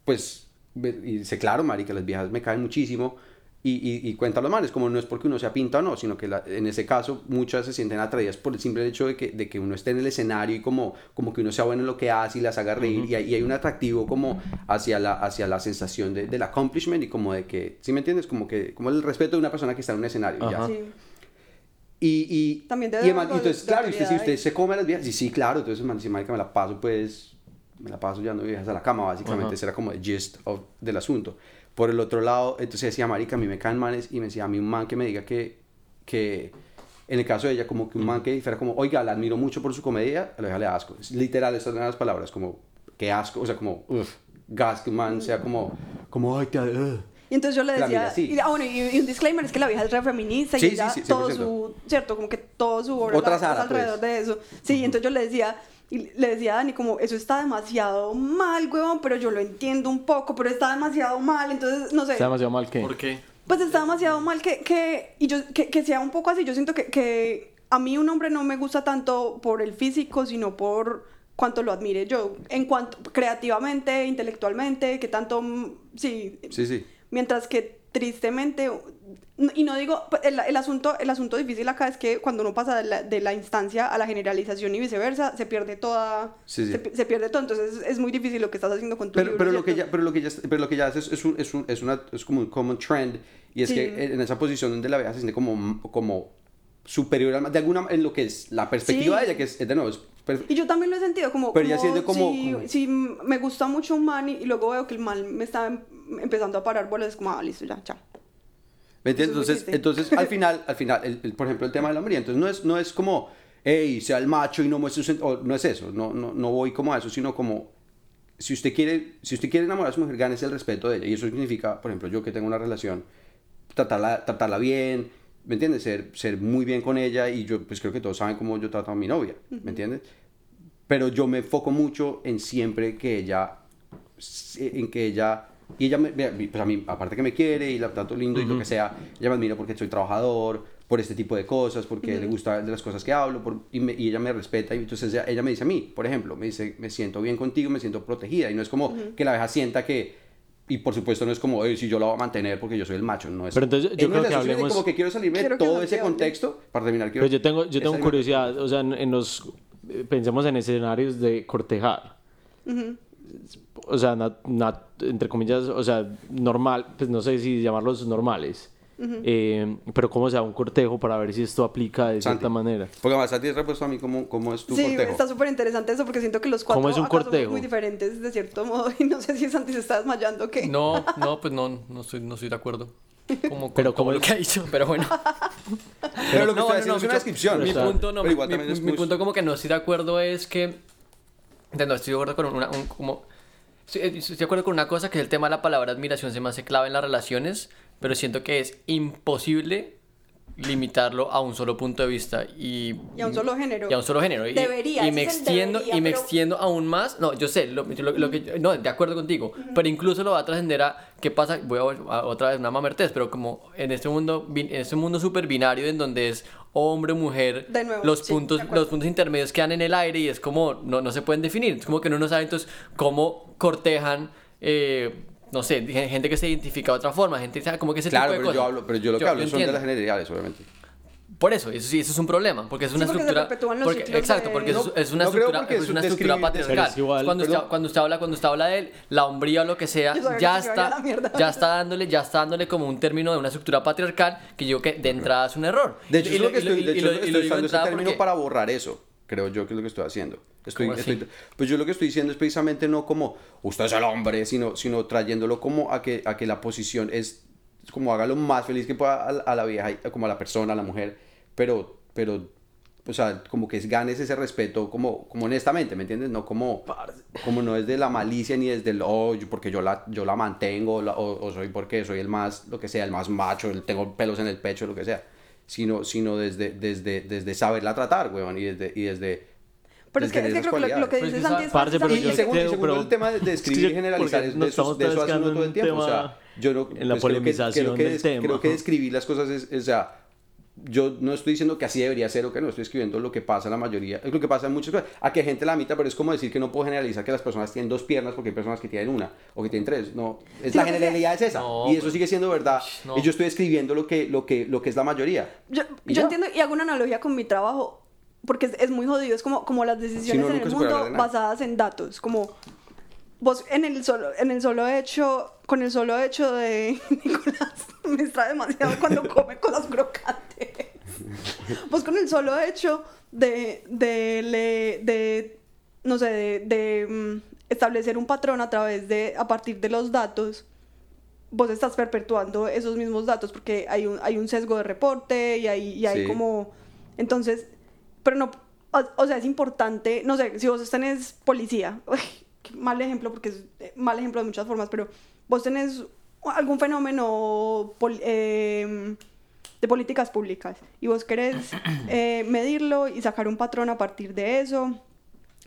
[SPEAKER 5] Pues, y dice, claro, marica, las viejas me caen muchísimo. Y, y, y cuenta los manes, como no es porque uno sea pinta o no, sino que la- en ese caso muchas se sienten atraídas por el simple hecho de que, de que uno esté en el escenario y como, como que uno sea bueno en lo que hace y las haga reír. y, hay, y hay un atractivo como hacia la, hacia la sensación de, del accomplishment y como de que, ¿sí me entiendes? Como que como el respeto de una persona que está en un escenario. y ya.
[SPEAKER 2] Ajá.
[SPEAKER 4] Sí.
[SPEAKER 5] Y, y,
[SPEAKER 4] También
[SPEAKER 5] y,
[SPEAKER 4] algo de-
[SPEAKER 5] entonces,
[SPEAKER 4] de
[SPEAKER 5] claro, y usted, si usted se come a las viejas, sí, sí, claro, entonces man dice, marica, me la paso, pues, me la paso llevando viejas a la cama, básicamente,
[SPEAKER 2] Ajá.
[SPEAKER 5] ese era como el gist of- del asunto. Por el otro lado, entonces decía, marica, a mí me caen manes, y me decía, a mí un man que me diga que, que en el caso de ella, como que un man que fuera como, oiga, la admiro mucho por su comedia, a la vieja le da asco. Es literal, estas son las palabras, como, que asco, o sea, como, uff, gas, que un man sea como, como, ay, te, ugh".
[SPEAKER 4] Y entonces yo le decía,
[SPEAKER 5] así.
[SPEAKER 4] y, ah, bueno, y, y un disclaimer es que la vieja es re feminista
[SPEAKER 5] Sí,
[SPEAKER 4] y
[SPEAKER 5] sí,
[SPEAKER 4] ella,
[SPEAKER 5] sí,
[SPEAKER 4] todo
[SPEAKER 5] 100%.
[SPEAKER 4] su, cierto, como que todo su obra
[SPEAKER 5] Otra Sara,
[SPEAKER 4] alrededor
[SPEAKER 5] pues.
[SPEAKER 4] de eso. Sí, entonces yo le decía, y le decía a Dani como, eso está demasiado mal, huevón, pero yo lo entiendo un poco, pero está demasiado mal, entonces, no sé.
[SPEAKER 2] Está demasiado mal que...
[SPEAKER 3] ¿Por qué?
[SPEAKER 4] Pues está demasiado mal que, que y yo, que, que sea un poco así. Yo siento que, que a mí un hombre no me gusta tanto por el físico, sino por cuánto lo admire yo. En cuanto creativamente, intelectualmente, que tanto, mm, sí.
[SPEAKER 5] Sí, sí.
[SPEAKER 4] Mientras que tristemente, y no digo, pues, el, el asunto, el asunto difícil acá es que cuando uno pasa de la, de la instancia a la generalización y viceversa, se pierde toda,
[SPEAKER 5] Sí, sí.
[SPEAKER 4] Se, se pierde todo. Entonces es muy difícil lo que estás haciendo con tu
[SPEAKER 5] Pero,
[SPEAKER 4] libro,
[SPEAKER 5] pero, lo que ya, pero, lo que ya, pero lo que ya hace es, es, un, es, un- es una, es como un common trend y es
[SPEAKER 4] Sí.
[SPEAKER 5] que en esa posición donde la vieja se siente como, como superior al- de alguna en lo que es la perspectiva de ella que es, es de nuevo es
[SPEAKER 4] Y yo también lo he sentido como...
[SPEAKER 5] Pero ya
[SPEAKER 4] como
[SPEAKER 5] siendo como-
[SPEAKER 4] Si,
[SPEAKER 5] como-
[SPEAKER 4] si me gusta mucho un man y, y luego veo que el man me está em- empezando a parar bolas, es como, ah, listo, ya, chao.
[SPEAKER 5] ¿Me entiendes? Entonces, entonces al final, al final el- el- por ejemplo, el tema de la hombría, entonces no es, no es como, hey, sea el macho y no muestre su... sen-", o no es eso, no, no, no voy como a eso, sino como, si usted quiere, si usted quiere enamorar a su mujer, gánese el respeto de ella. Y eso significa, por ejemplo, yo que tengo una relación, tratarla, tratarla bien, ¿me entiendes? Ser, ser muy bien con ella y yo, pues creo que todos saben cómo yo trato a mi novia, ¿me entiendes? Pero yo me enfoco mucho en siempre que ella, en que ella, y ella, me, pues a mí, aparte que me quiere y la trato lindo y lo que sea, ella me admira porque soy trabajador, por este tipo de cosas, porque le gusta de las cosas que hablo, por- y, me- y ella me respeta, y entonces ella, ella me dice a mí, por ejemplo, me dice, me siento bien contigo, me siento protegida, y no es como que la abeja sienta que, y por supuesto no es como, "Ey, si yo la voy a mantener porque yo soy el macho, no es
[SPEAKER 2] Pero entonces yo
[SPEAKER 5] no
[SPEAKER 2] creo que hablemos-
[SPEAKER 5] como que quiero salirme de todo ese contexto, para terminar, quiero...
[SPEAKER 2] Pero yo tengo, yo tengo curiosidad, o sea, en, en los, eh, pensemos en escenarios de cortejar. O sea, na- na- entre comillas, o sea, normal, pues no sé si llamarlos normales. Eh, pero cómo sea un cortejo para ver si esto aplica de
[SPEAKER 5] Santi.
[SPEAKER 2] cierta manera.
[SPEAKER 5] Porque además a ti repuesto a mí cómo, cómo es tu
[SPEAKER 4] Sí,
[SPEAKER 5] cortejo.
[SPEAKER 4] está súper interesante eso porque siento que los cuatro
[SPEAKER 2] ¿Cómo es un cortejo?
[SPEAKER 4] muy diferentes de cierto modo y no sé si Santi se está desmayando o qué.
[SPEAKER 3] No, no, pues no, no estoy, no estoy de acuerdo. Como,
[SPEAKER 2] Pero como
[SPEAKER 3] lo que ha dicho, pero bueno.
[SPEAKER 5] Pero lo que
[SPEAKER 3] No,
[SPEAKER 5] estoy
[SPEAKER 3] no, no,
[SPEAKER 5] es una
[SPEAKER 3] mi-
[SPEAKER 5] descripción.
[SPEAKER 3] Mi
[SPEAKER 5] o sea,
[SPEAKER 3] punto, no,
[SPEAKER 5] pero igual
[SPEAKER 3] mi,
[SPEAKER 5] también es
[SPEAKER 3] mi
[SPEAKER 5] muy-
[SPEAKER 3] punto como que no estoy de acuerdo es que... No, estoy de acuerdo con una... un- como, estoy, estoy de acuerdo con una cosa que es el tema de la palabra admiración se me hace clave en las relaciones, pero siento que es imposible limitarlo a un solo punto de vista y,
[SPEAKER 4] Y a un solo género.
[SPEAKER 3] y a un solo género. Y,
[SPEAKER 4] Debería,
[SPEAKER 3] y me extiendo
[SPEAKER 4] debería,
[SPEAKER 3] y me
[SPEAKER 4] pero-
[SPEAKER 3] extiendo aún más. No yo sé lo, lo- lo que no de acuerdo contigo pero incluso lo va a trascender a qué pasa voy a, a otra vez una mamertez pero como en este mundo en este mundo súper binario en donde es hombre mujer
[SPEAKER 4] De nuevo,
[SPEAKER 3] los
[SPEAKER 4] sí,
[SPEAKER 3] puntos los puntos intermedios quedan en el aire y es como no, no se pueden definir. Es como que uno no sabe entonces cómo cortejan eh, no sé gen- gente que se identifica de otra forma gente sabe como que ese
[SPEAKER 5] Claro,
[SPEAKER 3] tipo de
[SPEAKER 5] pero yo, hablo, pero yo lo que hablo son de las generalidades, obviamente.
[SPEAKER 3] Por eso, eso sí, eso es un problema, porque es
[SPEAKER 4] Sí,
[SPEAKER 3] una
[SPEAKER 4] se
[SPEAKER 3] estructura.
[SPEAKER 4] perpetúan los
[SPEAKER 3] porque-
[SPEAKER 4] ciclos
[SPEAKER 3] exacto,
[SPEAKER 4] de-
[SPEAKER 3] porque es-
[SPEAKER 5] No,
[SPEAKER 3] es, una
[SPEAKER 5] no
[SPEAKER 3] estructura, es una
[SPEAKER 5] un
[SPEAKER 3] estructura patriarcal.
[SPEAKER 2] Pero es igual,
[SPEAKER 3] cuando, usted, cuando usted habla, cuando usted habla de la hombría o lo que sea, ya está,
[SPEAKER 4] la mierda.
[SPEAKER 3] ya está dándole, ya está dándole como un término de una estructura patriarcal que yo creo que de entrada es un error.
[SPEAKER 5] De hecho,
[SPEAKER 3] Y
[SPEAKER 5] es lo que
[SPEAKER 3] y
[SPEAKER 5] estoy,
[SPEAKER 3] y
[SPEAKER 5] de hecho,
[SPEAKER 3] lo-
[SPEAKER 5] estoy
[SPEAKER 3] y lo digo
[SPEAKER 5] usando ese término
[SPEAKER 3] porque-
[SPEAKER 5] para borrar eso. Creo yo que es lo que estoy haciendo. Estoy, estoy- pues yo lo que estoy diciendo es precisamente no como usted es el hombre, sino, sino trayéndolo como a que, a que la posición es como haga lo más feliz que pueda a, la- a la vieja, y- como a la persona, a la mujer, pero, pero, o sea, como que ganes ese respeto como, como honestamente, ¿me entiendes? No como, como no es de la malicia ni desde el, oh, yo- porque yo la, yo la mantengo, la- o, o soy porque soy el más, lo que sea, el más macho, el, tengo pelos en el pecho, lo que sea, sino, sino desde, desde, desde saberla tratar, weón, y desde, y desde
[SPEAKER 4] Pero es que, es que creo que lo, lo que
[SPEAKER 3] cualidades.
[SPEAKER 4] dice
[SPEAKER 3] Pues,
[SPEAKER 4] Santi es
[SPEAKER 2] parce, pero
[SPEAKER 5] y,
[SPEAKER 2] yo
[SPEAKER 5] y segundo, y
[SPEAKER 2] creo,
[SPEAKER 5] segundo
[SPEAKER 2] pero-
[SPEAKER 5] el tema de, de escribir y generalizar, es- de eso, de eso hace uno todo el tiempo. O sea, yo no,
[SPEAKER 2] en la
[SPEAKER 5] pues creo que-
[SPEAKER 2] polemización
[SPEAKER 5] creo que,
[SPEAKER 2] del tema.
[SPEAKER 5] Creo que describir las cosas es, o sea, yo no estoy diciendo que así debería ser o que no, estoy escribiendo lo que pasa en la mayoría, es lo que pasa en muchas cosas. A que gente la mitad, pero es como decir que no puedo generalizar que las personas tienen dos piernas porque hay personas que tienen una o que tienen tres. No, es
[SPEAKER 4] Sí,
[SPEAKER 5] la generalidad es esa.
[SPEAKER 3] No,
[SPEAKER 5] y eso
[SPEAKER 3] pues-
[SPEAKER 5] sigue siendo verdad.
[SPEAKER 3] no.
[SPEAKER 5] Y yo estoy escribiendo lo que, lo que, lo que es la mayoría.
[SPEAKER 4] Yo,
[SPEAKER 5] Y
[SPEAKER 4] yo
[SPEAKER 5] ya.
[SPEAKER 4] entiendo y hago una analogía con mi trabajo porque es, es muy jodido, es como, como las decisiones
[SPEAKER 5] no,
[SPEAKER 4] en el mundo basadas en datos, como vos en el solo en el solo hecho con el solo hecho de Nicolás me extrae demasiado cuando come cosas crocantes. Vos con el solo hecho de de le- de no sé, de, de, mm, establecer un patrón a través de a partir de los datos vos estás perpetuando esos mismos datos porque hay un, hay un sesgo de reporte y hay, y hay
[SPEAKER 5] Sí.
[SPEAKER 4] como... Entonces, pero no... O, o sea, es importante, no sé, si vos tenés policía, uy, qué mal ejemplo porque es eh, mal ejemplo de muchas formas, pero vos tenés algún fenómeno pol- eh, de políticas públicas y vos querés eh, medirlo y sacar un patrón a partir de eso,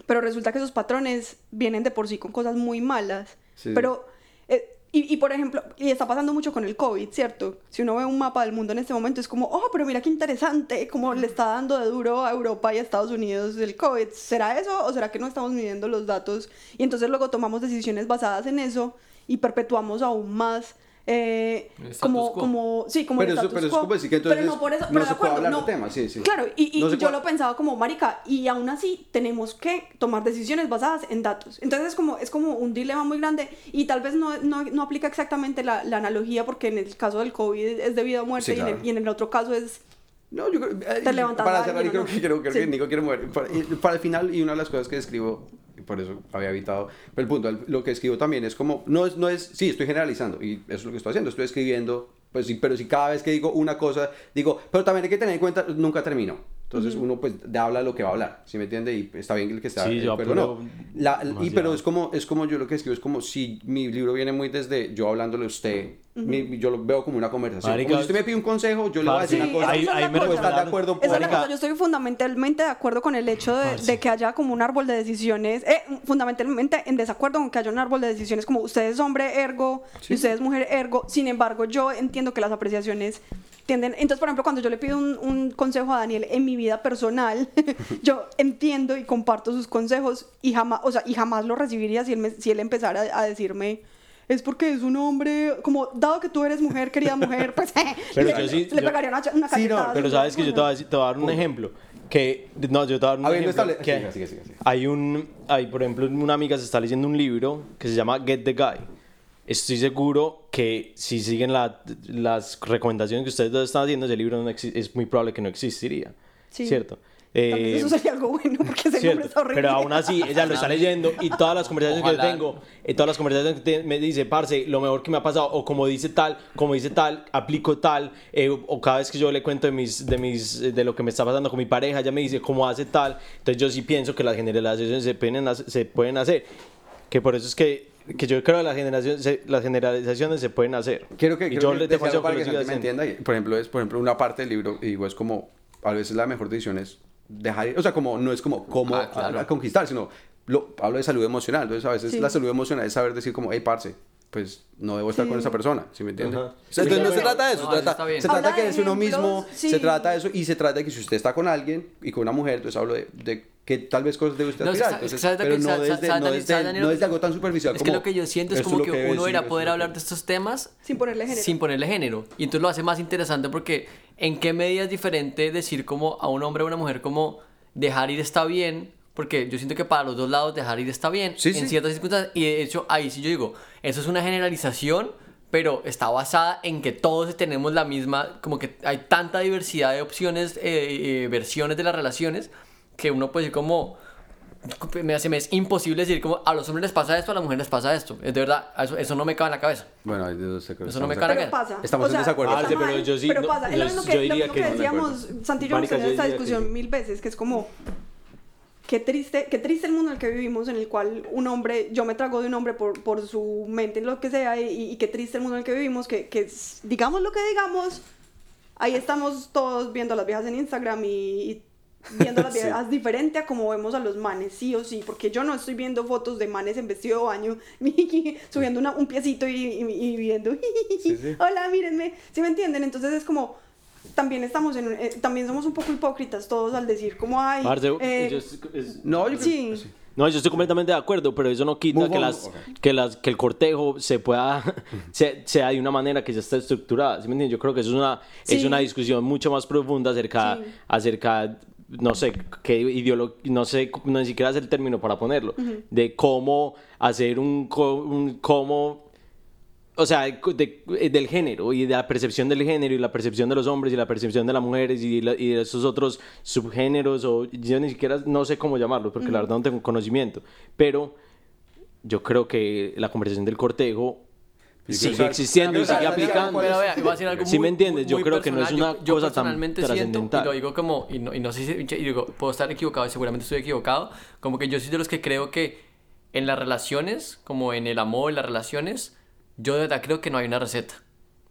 [SPEAKER 4] pero resulta que esos patrones vienen de por sí con cosas muy malas.
[SPEAKER 5] Sí.
[SPEAKER 4] Pero, eh, y, y por ejemplo, y está pasando mucho con el COVID, ¿cierto? Si uno ve un mapa del mundo en este momento, es como, oh, pero mira qué interesante, como le está dando de duro a Europa y a Estados Unidos el COVID. ¿Será eso o será que no estamos midiendo los datos? Y entonces luego tomamos decisiones basadas en eso y perpetuamos aún más. eh, como,
[SPEAKER 3] quo.
[SPEAKER 4] como, sí, como
[SPEAKER 5] Pero
[SPEAKER 4] el
[SPEAKER 5] eso- pero es
[SPEAKER 4] quo.
[SPEAKER 5] como decir que entonces
[SPEAKER 4] Pero no por eso,
[SPEAKER 5] no
[SPEAKER 4] pero de
[SPEAKER 5] se puede
[SPEAKER 4] acuerdo,
[SPEAKER 5] hablar
[SPEAKER 4] no.
[SPEAKER 5] del tema, sí, sí.
[SPEAKER 4] Claro, y, y
[SPEAKER 5] No
[SPEAKER 4] yo
[SPEAKER 5] puede-
[SPEAKER 4] lo pensaba como, marica, y aún así tenemos que tomar decisiones basadas en datos. Entonces es como, es como un dilema muy grande y tal vez no, no, no aplica exactamente la, la analogía porque en el caso del COVID es debido a muerte
[SPEAKER 5] Sí,
[SPEAKER 4] y, en
[SPEAKER 5] claro.
[SPEAKER 4] el, y en el otro caso es...
[SPEAKER 5] No, yo creo, eh,
[SPEAKER 4] Te levantas
[SPEAKER 5] para
[SPEAKER 4] a
[SPEAKER 5] cerrar, y
[SPEAKER 4] alguien,
[SPEAKER 5] creo
[SPEAKER 4] ¿o
[SPEAKER 5] que, creo, creo
[SPEAKER 4] Sí.
[SPEAKER 5] que Nico quiere mover. Para, para el final, y una de las cosas que escribo, por eso había evitado, pero el punto, lo que escribo también es como, no es, no es, sí, estoy generalizando, y eso es lo que estoy haciendo, estoy escribiendo, pues sí, pero si cada vez que digo una cosa, digo, pero también hay que tener en cuenta, nunca termino. Entonces uno pues habla lo que va a hablar, ¿sí me entiende? Y está bien el que está,
[SPEAKER 2] Sí, yo
[SPEAKER 5] eh, pero no. La- y, pero es como, es como yo lo que escribo, es como si mi libro viene muy desde yo hablándole a usted mi- yo lo veo como una conversación.
[SPEAKER 2] Marica,
[SPEAKER 5] como si usted me pide un consejo, yo le voy a decir
[SPEAKER 2] Sí,
[SPEAKER 5] una cosa.
[SPEAKER 2] ahí-
[SPEAKER 4] esa es
[SPEAKER 2] ahí
[SPEAKER 4] la
[SPEAKER 2] me
[SPEAKER 4] cosa.
[SPEAKER 5] estar de acuerdo.
[SPEAKER 4] Esa es la cosa, yo estoy fundamentalmente de acuerdo con el hecho de, de que haya como un árbol de decisiones, eh, fundamentalmente en desacuerdo con que haya un árbol de decisiones como usted es hombre ergo y usted es mujer ergo, sin embargo yo entiendo que las apreciaciones tienden, entonces por ejemplo cuando yo le pido un, un consejo a Daniel en mi vida personal, yo entiendo y comparto sus consejos y jamás, o sea, y jamás lo recibiría si él, me- si él empezara a, a decirme... Es porque es un hombre, como dado que tú eres mujer, querida mujer, pues
[SPEAKER 2] Pero
[SPEAKER 4] le,
[SPEAKER 2] yo sí-
[SPEAKER 4] le
[SPEAKER 2] yo-
[SPEAKER 4] pegaría una, una
[SPEAKER 5] Sí, no.
[SPEAKER 2] Pero sabes que yo te voy a, decir- te voy a dar un ejemplo. Que, no, yo te voy a dar un
[SPEAKER 5] Habiendo
[SPEAKER 2] ejemplo. que. Hay un, hay, por ejemplo, una amiga se está leyendo un libro que se llama Get the Guy. Estoy seguro que si siguen la- las recomendaciones que ustedes dos están haciendo, ese libro no es muy probable que no existiría.
[SPEAKER 4] Sí.
[SPEAKER 2] ¿Cierto?
[SPEAKER 4] Tal vez
[SPEAKER 2] Eh,
[SPEAKER 4] eso sería algo bueno porque ese nombre
[SPEAKER 2] Cierto,
[SPEAKER 4] está horrible.
[SPEAKER 2] pero aún así ella lo está leyendo y todas las conversaciones que
[SPEAKER 3] Ojalá.
[SPEAKER 2] yo tengo, eh, todas las conversaciones que te- me dice, parce, lo mejor que me ha pasado, o como dice tal, como dice tal, aplico tal, eh, o cada vez que yo le cuento de mis, de mis, de lo que me está pasando con mi pareja, ella me dice cómo hace tal, entonces yo sí pienso que las generalizaciones se pueden, hacer- se pueden hacer, que por eso es que, que yo creo que las, generaciones, las generalizaciones se pueden hacer.
[SPEAKER 5] Quiero que,
[SPEAKER 2] y yo
[SPEAKER 5] que para
[SPEAKER 2] que
[SPEAKER 5] que me entienda. Por ejemplo, es por ejemplo una parte del libro y digo es como a veces la mejor decisión es dejar, ir, o sea, como no es como cómo
[SPEAKER 3] Ah, claro.
[SPEAKER 5] a- a conquistar, sino lo, hablo de salud emocional. Entonces a veces
[SPEAKER 4] Sí.
[SPEAKER 5] la salud emocional es saber decir como, hey, parce, pues no debo estar con esa persona, ¿sí me entiende?
[SPEAKER 2] Ajá.
[SPEAKER 5] O sea, entonces no se trata de eso,
[SPEAKER 3] No,
[SPEAKER 5] se
[SPEAKER 3] eso
[SPEAKER 5] trata,
[SPEAKER 3] está bien.
[SPEAKER 5] se trata
[SPEAKER 4] Habla
[SPEAKER 5] que
[SPEAKER 4] de
[SPEAKER 5] es uno mismo,
[SPEAKER 4] sí.
[SPEAKER 5] se trata de eso y se trata de que si usted está con alguien y con una mujer, entonces hablo de, de que tal vez cosas debe usted
[SPEAKER 3] No,
[SPEAKER 5] aspirar,
[SPEAKER 3] sa-
[SPEAKER 5] entonces,
[SPEAKER 3] ¿sabes lo
[SPEAKER 5] pero
[SPEAKER 3] que-
[SPEAKER 5] no desde, no desde, desde algo tan superficial
[SPEAKER 3] Es
[SPEAKER 5] como
[SPEAKER 3] que lo que yo siento es como que,
[SPEAKER 5] debe
[SPEAKER 3] uno
[SPEAKER 5] esto
[SPEAKER 3] poder
[SPEAKER 5] que
[SPEAKER 3] hablar de estos temas
[SPEAKER 4] Sin ponerle género.
[SPEAKER 3] sin ponerle género. Y entonces lo hace más interesante porque en qué medida es diferente decir como a un hombre o a una mujer como dejar ir está bien, porque yo siento que para los dos lados dejar ir está bien
[SPEAKER 5] Sí,
[SPEAKER 3] en
[SPEAKER 5] sí.
[SPEAKER 3] ciertas circunstancias. Y de hecho ahí sí yo digo, eso es una generalización, pero está basada en que todos tenemos la misma, como que hay tanta diversidad de opciones, eh, eh, versiones de las relaciones, que uno puede decir como me hace me es imposible decir como a los hombres les pasa esto, a las mujeres les pasa esto. Es de verdad, eso, eso no me cabe en la cabeza.
[SPEAKER 5] Bueno, hay de dos
[SPEAKER 3] Eso no me
[SPEAKER 5] de
[SPEAKER 3] cae
[SPEAKER 4] Pero pasa.
[SPEAKER 5] Estamos
[SPEAKER 4] o sea,
[SPEAKER 5] en desacuerdo.
[SPEAKER 4] está
[SPEAKER 2] Parce, pero yo sí-
[SPEAKER 4] Pero
[SPEAKER 2] no,
[SPEAKER 4] pasa. Es
[SPEAKER 2] yo-
[SPEAKER 4] lo mismo
[SPEAKER 2] yo
[SPEAKER 4] que, lo
[SPEAKER 2] diría
[SPEAKER 4] mismo que
[SPEAKER 2] que
[SPEAKER 4] decíamos, Santi y yo hemos tenido
[SPEAKER 2] yo
[SPEAKER 4] esta
[SPEAKER 2] que
[SPEAKER 4] discusión
[SPEAKER 2] sí.
[SPEAKER 4] mil veces, que es como... Qué triste, qué triste el mundo en el que vivimos, en el cual un hombre, yo me trago de un hombre por, por su mente, lo que sea, y, y qué triste el mundo en el que vivimos, que, que digamos lo que digamos, ahí estamos todos viendo a las viejas en Instagram y, y viendo a las
[SPEAKER 5] Sí.
[SPEAKER 4] viejas diferente a como vemos a los manes, sí o sí, porque yo no estoy viendo fotos de manes en vestido de baño, subiendo una- un piecito y, y, y viendo,
[SPEAKER 5] Sí, sí.
[SPEAKER 4] hola, mírenme, ¿sí me entienden? Entonces es como, también estamos en, un- eh, también somos un poco hipócritas todos al decir como, ay,
[SPEAKER 2] Parce,
[SPEAKER 4] eh,
[SPEAKER 5] No, yo
[SPEAKER 4] Sí.
[SPEAKER 2] No, yo estoy completamente de acuerdo, pero eso no quita
[SPEAKER 5] Move
[SPEAKER 2] que,
[SPEAKER 5] on,
[SPEAKER 2] las, que, las, que el cortejo se pueda, se- sea de una manera que ya está estructurada. ¿sí me entiendes? Yo creo que eso es una, es una discusión mucho más profunda acerca,
[SPEAKER 4] Sí.
[SPEAKER 2] acerca no sé, qué ideolo- no sé, no ni siquiera es el término para ponerlo, de cómo hacer un, co- un cómo o sea, de- del género y de la percepción del género y la percepción de los hombres y la percepción de las mujeres y, la- y de esos otros subgéneros o yo ni siquiera no sé cómo llamarlos porque la verdad no tengo conocimiento, pero yo creo que la conversación del cortejo sigue existiendo y sigue aplicando.
[SPEAKER 5] cuál
[SPEAKER 3] Pero vea, voy a decir algo
[SPEAKER 2] Sí me entiendes,
[SPEAKER 3] muy-
[SPEAKER 2] yo creo que no es
[SPEAKER 3] personal.
[SPEAKER 2] una
[SPEAKER 3] Yo- yo
[SPEAKER 2] cosa tan
[SPEAKER 3] personalmente siento,
[SPEAKER 2] trascendental.
[SPEAKER 3] Y lo digo como, y no, y no sé si, y digo, puedo estar equivocado y seguramente estoy equivocado, como que yo soy de los que creo que en las relaciones, como en el amor, en las relaciones, yo de verdad creo que no hay una receta.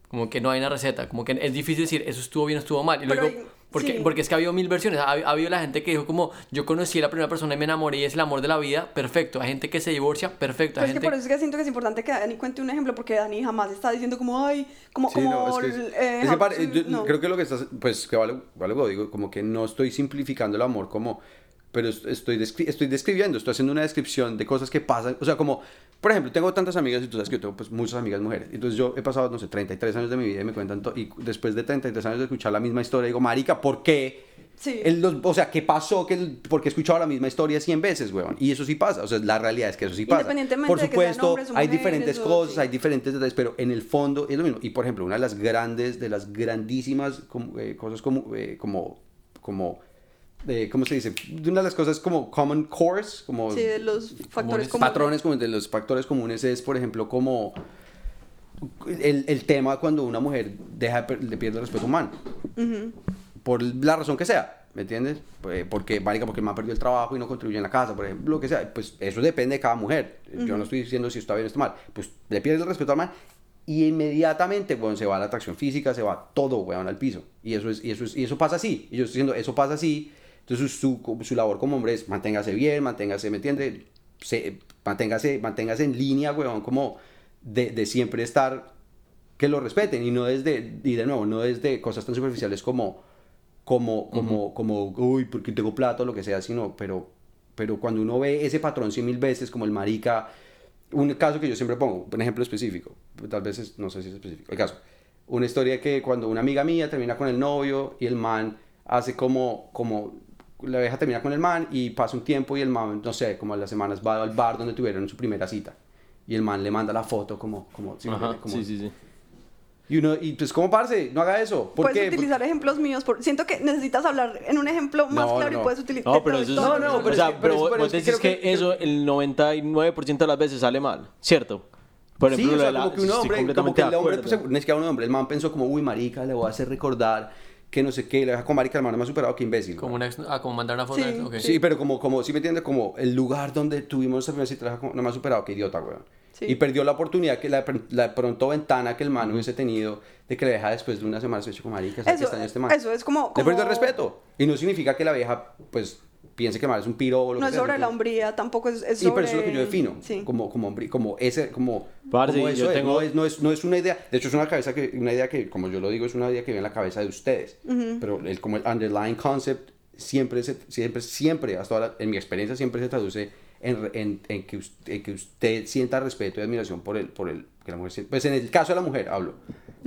[SPEAKER 3] Como que no hay una receta, como que es difícil decir eso estuvo bien o estuvo mal. Y lo
[SPEAKER 4] Pero
[SPEAKER 3] porque,
[SPEAKER 4] sí.
[SPEAKER 3] porque es que ha habido mil versiones. Ha, ha habido la gente que dijo como yo conocí a la primera persona y me enamoré y es el amor de la vida, perfecto. Hay gente que se divorcia, perfecto.
[SPEAKER 4] Pero
[SPEAKER 3] Hay
[SPEAKER 4] es que
[SPEAKER 3] gente
[SPEAKER 4] por eso es que siento que es importante que Dani cuente un ejemplo, porque Dani jamás está diciendo como, ay, como,
[SPEAKER 5] Sí,
[SPEAKER 4] como,
[SPEAKER 5] no, es que,
[SPEAKER 4] eh,
[SPEAKER 5] es que pare-
[SPEAKER 4] sí,
[SPEAKER 5] yo
[SPEAKER 4] no.
[SPEAKER 5] creo que lo que estás, pues que vale, vale digo, como que no estoy simplificando el amor como, pero est- estoy, descri- estoy describiendo, estoy haciendo una descripción de cosas que pasan, o sea, como, por ejemplo, tengo tantas amigas y tú sabes que yo tengo pues muchas amigas mujeres, entonces yo he pasado, no sé, 33 años de mi vida y me cuentan, y después de 33 años de escuchar la misma historia, digo, marica, ¿por qué?
[SPEAKER 4] Sí.
[SPEAKER 5] El- los- o sea, ¿qué pasó? que el- porque he escuchado la misma historia 100 veces, weón. Y eso sí pasa. O sea, la realidad es que eso sí pasa.
[SPEAKER 4] Independientemente
[SPEAKER 5] Por supuesto,
[SPEAKER 4] hombres
[SPEAKER 5] hay
[SPEAKER 4] mujeres,
[SPEAKER 5] diferentes
[SPEAKER 4] o-
[SPEAKER 5] cosas,
[SPEAKER 4] sí.
[SPEAKER 5] hay diferentes detalles, pero en el fondo es lo mismo. Y por ejemplo, una de las grandes, de las grandísimas como, eh, cosas como, eh, como, como, eh, ¿cómo se dice? De una de las cosas como common cores, como
[SPEAKER 4] Sí, de los factores
[SPEAKER 3] Comunes.
[SPEAKER 4] comunes.
[SPEAKER 5] patrones, como de los factores comunes es, por ejemplo, como el, el tema cuando una mujer deja, de le pierde el respeto humano por la razón que sea, ¿me entiendes? Pues, porque, marica, porque el man perdió el trabajo y no contribuye en la casa, por ejemplo, lo que sea, pues eso depende de cada mujer. Yo no estoy diciendo si está bien o está mal. Pues le pierde el respeto al man y inmediatamente, weón, se va la atracción física, se va todo, weón, al piso. Y eso, es, y eso, es, y eso pasa así. Y yo estoy diciendo, eso pasa así. Entonces su, su labor como hombre es manténgase bien, manténgase, ¿me entiende? Se, manténgase, manténgase en línea, weón, como de, de siempre estar que lo respeten y no desde, y de nuevo, no desde cosas tan superficiales como, como, como, como, uy, porque tengo plata o lo que sea, sino, pero, pero cuando uno ve ese patrón cien mil veces, como el marica, un caso que yo siempre pongo, un ejemplo específico, tal vez es, no sé si es específico, el caso, una historia que cuando una amiga mía termina con el novio y el man hace como, como, la vieja termina con el man y pasa un tiempo y el man, no sé, como a las semanas va al bar donde tuvieron su primera cita y el man le manda la foto como, como, ¿sí,
[SPEAKER 2] Ajá,
[SPEAKER 5] como
[SPEAKER 2] sí, sí, sí.
[SPEAKER 5] y uno, y pues, ¿cómo parce? No haga eso. ¿Por
[SPEAKER 4] Puedes
[SPEAKER 5] qué?
[SPEAKER 4] utilizar ejemplos míos. Por... Siento que necesitas hablar en un ejemplo más
[SPEAKER 5] No,
[SPEAKER 4] claro
[SPEAKER 5] no.
[SPEAKER 4] y puedes utilizar.
[SPEAKER 2] No, pero eso es...
[SPEAKER 5] No, no, pero
[SPEAKER 2] o
[SPEAKER 5] es
[SPEAKER 2] sea,
[SPEAKER 5] que-
[SPEAKER 2] pero,
[SPEAKER 5] pero es-
[SPEAKER 2] vos-
[SPEAKER 5] pero
[SPEAKER 2] vos
[SPEAKER 5] es
[SPEAKER 2] decís que,
[SPEAKER 5] que-
[SPEAKER 2] eso el 99% de las veces sale mal, ¿cierto? Por
[SPEAKER 5] Sí,
[SPEAKER 2] ejemplo,
[SPEAKER 5] o
[SPEAKER 2] lo
[SPEAKER 5] sea,
[SPEAKER 2] de la-
[SPEAKER 5] como que un hombre, como que el hombre, pues, no es que a un hombre, el man pensó como, uy, marica, le voy a hacer recordar que no sé qué, le deja con marica, el man no me ha superado, que imbécil.
[SPEAKER 3] Como, una ex- ah, como mandar una foto.
[SPEAKER 4] Sí.
[SPEAKER 5] Sí, pero como, como, sí me entiendes, como el lugar donde tuvimos esa primera cita, le no me ha superado, que idiota, weón.
[SPEAKER 4] Sí.
[SPEAKER 5] Y perdió la oportunidad, que la, la pronto ventana que el man hubiese tenido de que le deja después de una semana, se como marica, ¿sabes qué
[SPEAKER 4] Eso,
[SPEAKER 5] extraño este man?
[SPEAKER 4] eso es como.
[SPEAKER 5] Le
[SPEAKER 4] como-
[SPEAKER 5] perdió el respeto. Y no significa que la vieja, pues, piense que man es un piro o lo
[SPEAKER 4] No
[SPEAKER 5] que
[SPEAKER 4] es
[SPEAKER 5] sea,
[SPEAKER 4] sobre la hombría, tampoco es, es
[SPEAKER 5] Sí,
[SPEAKER 4] sobre...
[SPEAKER 5] pero eso es lo que yo defino.
[SPEAKER 4] Sí.
[SPEAKER 5] Como, como, hombre- como ese, como,
[SPEAKER 2] Parce,
[SPEAKER 5] como eso
[SPEAKER 2] yo
[SPEAKER 5] es,
[SPEAKER 2] tengo-
[SPEAKER 5] no, es, no, es, no es una idea. De hecho, es una cabeza que, una idea que, como yo lo digo, es una idea que viene en la cabeza de ustedes. Pero el, como el underlying concept siempre, se, siempre, siempre, hasta ahora, en mi experiencia, siempre se traduce en, en, en que, usted, en que usted sienta respeto y admiración por el, por el, que la mujer siente- Pues en el caso de la mujer, hablo.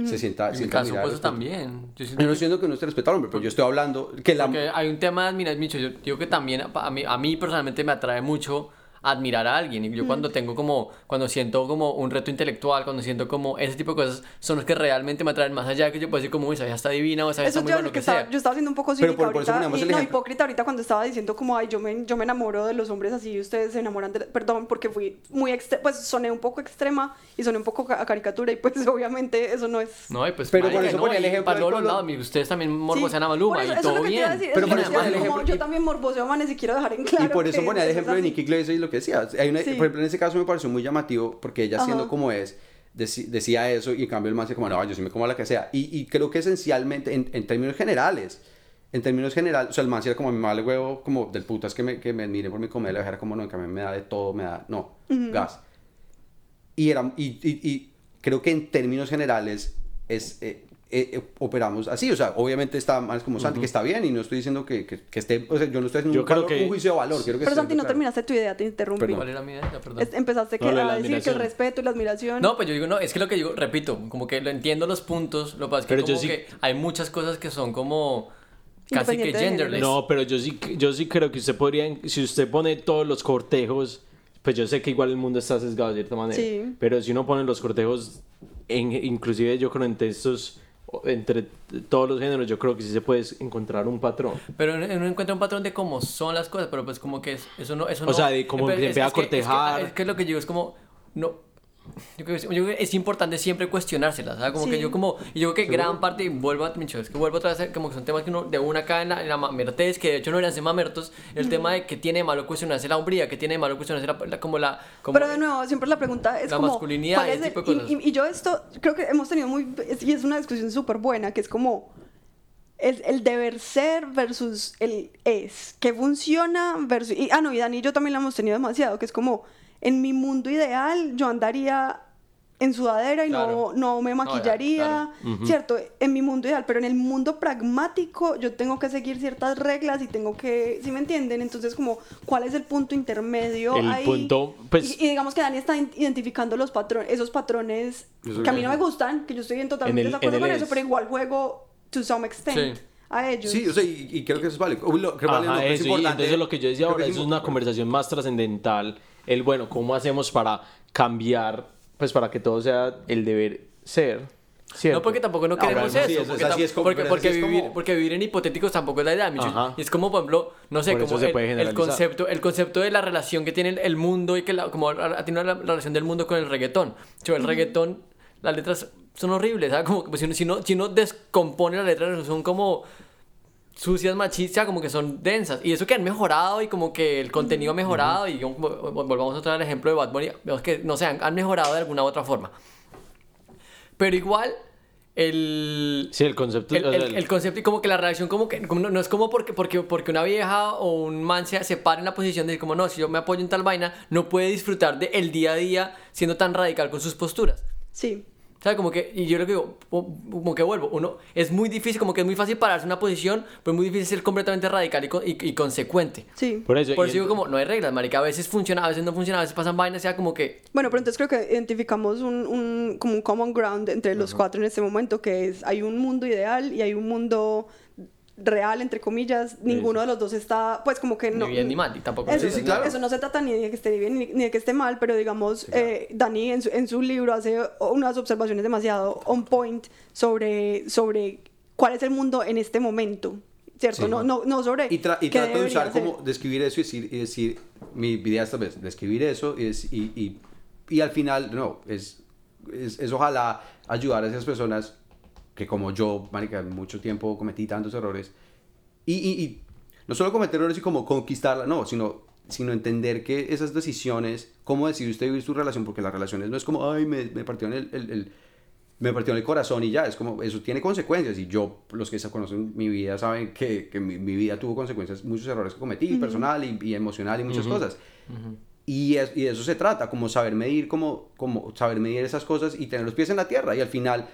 [SPEAKER 5] Se sienta,
[SPEAKER 3] En mi
[SPEAKER 5] sienta
[SPEAKER 3] caso, pues también. Yo siento
[SPEAKER 5] Yo no
[SPEAKER 3] que-
[SPEAKER 5] estoy diciendo que no esté respetado hombre, pero yo estoy hablando que la...
[SPEAKER 3] Porque hay un tema admiración, Micho, yo digo que también a mí, a mí personalmente me atrae mucho admirar a alguien. Y yo cuando tengo como, cuando siento como un reto intelectual, cuando siento como ese tipo de cosas, son los que realmente me atraen más allá de que yo puedo decir como, uy, esa está divina o esa está muy
[SPEAKER 4] lo que
[SPEAKER 3] que
[SPEAKER 4] estaba,
[SPEAKER 3] sea.
[SPEAKER 4] yo estaba siendo un poco cínica
[SPEAKER 5] por- por
[SPEAKER 4] ahorita,
[SPEAKER 5] poníamos
[SPEAKER 4] y- no, hipócrita ahorita cuando estaba diciendo como, ay, yo me, yo me enamoro de los hombres así y ustedes se enamoran de... Perdón, porque fui muy... extre- Pues soné un poco extrema y soné un poco a caricatura y pues obviamente eso no es...
[SPEAKER 3] No, y pues,
[SPEAKER 5] Pero por eso
[SPEAKER 3] no,
[SPEAKER 5] ponía el ejemplo
[SPEAKER 3] para todos lados, ustedes también
[SPEAKER 4] Sí,
[SPEAKER 3] morbosean a
[SPEAKER 4] por
[SPEAKER 3] Maluma
[SPEAKER 4] eso-
[SPEAKER 3] y
[SPEAKER 4] eso
[SPEAKER 3] todo bien.
[SPEAKER 4] a decir,
[SPEAKER 5] Pero por eso
[SPEAKER 4] a yo también morboseo a manes y quiero dejar en claro
[SPEAKER 5] y por eso ponía el ejemplo de Glaser y lo que decía. Hay una-
[SPEAKER 4] Sí.
[SPEAKER 5] Por ejemplo, en ese caso me pareció muy llamativo porque ella siendo
[SPEAKER 4] Ajá.
[SPEAKER 5] como es, decía eso y en cambio el man se como, no, yo sí me como la que sea. Y, y creo que esencialmente, en, en términos generales, en términos generales, o sea, el man sí era como mi mal huevo, como del putas que me, que me admiren por mi comedia, era como, no, en cambio me da de todo, me da, no, gas. Y, era, y, y, y creo que en términos generales es... eh, eh, eh, operamos así, o sea, obviamente está más como Santi, que está bien, y no estoy diciendo que, que, que esté, o sea, yo no estoy haciendo
[SPEAKER 2] Yo
[SPEAKER 5] un,
[SPEAKER 2] creo
[SPEAKER 5] valor-
[SPEAKER 2] que-
[SPEAKER 5] un juicio de valor, quiero que
[SPEAKER 4] Pero Santi, no
[SPEAKER 5] claro.
[SPEAKER 4] terminaste tu idea, te interrumpí.
[SPEAKER 5] Perdón.
[SPEAKER 3] ¿Cuál era mi idea? Perdón.
[SPEAKER 4] Es- Empezaste que,
[SPEAKER 2] No,
[SPEAKER 4] a decir que el respeto y la admiración...
[SPEAKER 3] No, pues yo digo, no, es que lo que digo, repito, como que lo entiendo los puntos, lo que pasa es que,
[SPEAKER 2] Pero yo
[SPEAKER 3] como
[SPEAKER 2] sí-
[SPEAKER 3] que hay muchas cosas que son como casi que genderless.
[SPEAKER 2] No, pero yo sí, yo sí creo que usted podría, si usted pone todos los cortejos, pues yo sé que igual el mundo está sesgado de cierta manera,
[SPEAKER 4] Sí.
[SPEAKER 2] pero si uno pone los cortejos, en, inclusive yo creo en textos, entre todos los géneros, yo creo que sí se puede encontrar un patrón.
[SPEAKER 3] Pero uno encuentra un patrón de cómo son las cosas, pero pues como que es- eso no... Eso
[SPEAKER 2] O
[SPEAKER 3] no
[SPEAKER 2] sea, de cómo se empieza a
[SPEAKER 3] que- que-
[SPEAKER 2] cortejar.
[SPEAKER 3] Es que, lo que yo digo es como... No, yo creo, que, yo creo que es importante siempre cuestionárselas, ¿sabes? Como que
[SPEAKER 4] Sí.
[SPEAKER 3] yo como... Y yo creo que gran parte, y vuelvo a... Es que vuelvo otra vez, como que son temas que uno de una acá en la, en la mamertez, que de hecho no eran ser mamertos, el tema de que tiene de malo cuestionarse la hombría, que tiene de malo cuestionarse la, la- como la... Como,
[SPEAKER 4] Pero de nuevo, siempre la pregunta es
[SPEAKER 3] La
[SPEAKER 4] como...
[SPEAKER 3] masculinidad
[SPEAKER 4] ¿cuál
[SPEAKER 3] y
[SPEAKER 4] es
[SPEAKER 3] ese
[SPEAKER 4] el-
[SPEAKER 3] tipo de cosas.
[SPEAKER 4] y, y- yo esto creo que hemos tenido muy... y es una discusión súper buena, que es como... El, el deber ser versus el es. Que funciona versus... Y, ah, no, y Dani y yo también lo hemos tenido demasiado, que es como... En mi mundo ideal yo andaría en sudadera y
[SPEAKER 3] Claro.
[SPEAKER 4] no, no me
[SPEAKER 3] ya,
[SPEAKER 4] maquillaría. ¿cierto? En mi mundo ideal, pero en el mundo pragmático yo tengo que seguir ciertas reglas y tengo que, ¿sí me entienden? Entonces como, ¿cuál es el punto intermedio
[SPEAKER 2] El
[SPEAKER 4] ahí?
[SPEAKER 2] punto, pues-
[SPEAKER 4] Y, y digamos que Dani está identificando los patrones, esos patrones
[SPEAKER 5] Eso
[SPEAKER 4] que a mí
[SPEAKER 5] es-
[SPEAKER 4] no me gustan, que yo estoy en totalmente
[SPEAKER 2] En el-
[SPEAKER 4] desacuerdo con eso,
[SPEAKER 2] es.
[SPEAKER 4] pero igual juego to some extent
[SPEAKER 3] Sí.
[SPEAKER 4] a ellos.
[SPEAKER 5] Sí, o sea, y, y creo que eso es válido.
[SPEAKER 2] Ajá,
[SPEAKER 5] válido, no, es
[SPEAKER 2] eso, y
[SPEAKER 5] importante.
[SPEAKER 2] entonces lo que yo decía
[SPEAKER 5] Creo
[SPEAKER 2] ahora, es
[SPEAKER 5] im-
[SPEAKER 2] una conversación más trascendental, el bueno, ¿cómo hacemos para cambiar, pues para que todo sea el deber ser? ¿cierto?
[SPEAKER 3] No, porque tampoco no
[SPEAKER 5] No,
[SPEAKER 3] queremos
[SPEAKER 5] pero
[SPEAKER 3] eso. porque,
[SPEAKER 5] así es como-
[SPEAKER 3] porque,
[SPEAKER 5] pero
[SPEAKER 3] porque
[SPEAKER 5] así es
[SPEAKER 3] vivir,
[SPEAKER 5] como-
[SPEAKER 3] porque vivir en hipotéticos tampoco es la idea, Micho. Y es como, por ejemplo, no sé, como el, el concepto, el concepto de la relación que tiene el, mundo y que la, como tenido la, la relación del mundo con el reggaetón. Yo, el reggaetón, las letras son horribles, ¿sabes? Como pues, si, uno, si, uno, si uno descompone las letras, son como sucias, machistas, como que son densas. Y eso que han mejorado y como que el contenido ha mejorado. Y como- volvamos otra vez al ejemplo de Bad Bunny, vemos que, no sé, han, han mejorado de alguna u otra forma. pero igual el...
[SPEAKER 2] Sí, el concepto.
[SPEAKER 3] El, el- el concepto y como que la reacción como que como no, no es como porque, porque, porque una vieja o un man se, se para en la posición de decir como no, si yo me apoyo en tal vaina, no puede disfrutar del el día a día siendo tan radical con sus posturas.
[SPEAKER 4] Sí.
[SPEAKER 3] ¿Sabes? Como que, y yo lo que digo, como que vuelvo, uno, es muy difícil, como que es muy fácil pararse en una posición, pero es muy difícil ser completamente radical y, y, y consecuente.
[SPEAKER 4] Sí.
[SPEAKER 2] Por eso.
[SPEAKER 3] Por eso digo
[SPEAKER 2] ent-
[SPEAKER 3] como, no hay reglas, marica, a veces funciona, a veces no funciona, a veces pasan vainas, sea como que,
[SPEAKER 4] Bueno, pero entonces creo que identificamos un, un- como un common ground entre los cuatro en este momento, que es hay un mundo ideal y hay un mundo real, entre comillas. Ninguno de los dos está, pues como que no...
[SPEAKER 3] ni bien ni mal, y tampoco...
[SPEAKER 4] Eso,
[SPEAKER 5] Sí, sí, claro.
[SPEAKER 4] eso no se trata ni de que esté bien ni, de que esté mal, pero digamos, eh, Dani en su, en su libro hace unas observaciones demasiado on point sobre, sobre cuál es el mundo en este momento, ¿cierto?
[SPEAKER 5] Sí.
[SPEAKER 4] no, no, no sobre
[SPEAKER 5] Y, tra- y trato de usar
[SPEAKER 4] ser.
[SPEAKER 5] como describir eso y decir, y decir mi idea esta vez, describir eso y, es- y, y, y al final, no, es, es, es ojalá ayudar a esas personas que como yo, marica, mucho tiempo cometí tantos errores y, y, y no solo cometer errores y como conquistarla, no, sino, sino entender que esas decisiones, cómo decide usted vivir su relación, porque las relaciones no es como, ay, me, me partió en el, el- el- me partió en el corazón y ya, es como, eso tiene consecuencias y yo, los que se conocen mi vida saben que, que mi, mi vida tuvo consecuencias, muchos errores que cometí, personal y, y emocional y muchas cosas. Y, es- y de eso se trata, como saber medir, como, como saber medir esas cosas y tener los pies en la tierra y al final,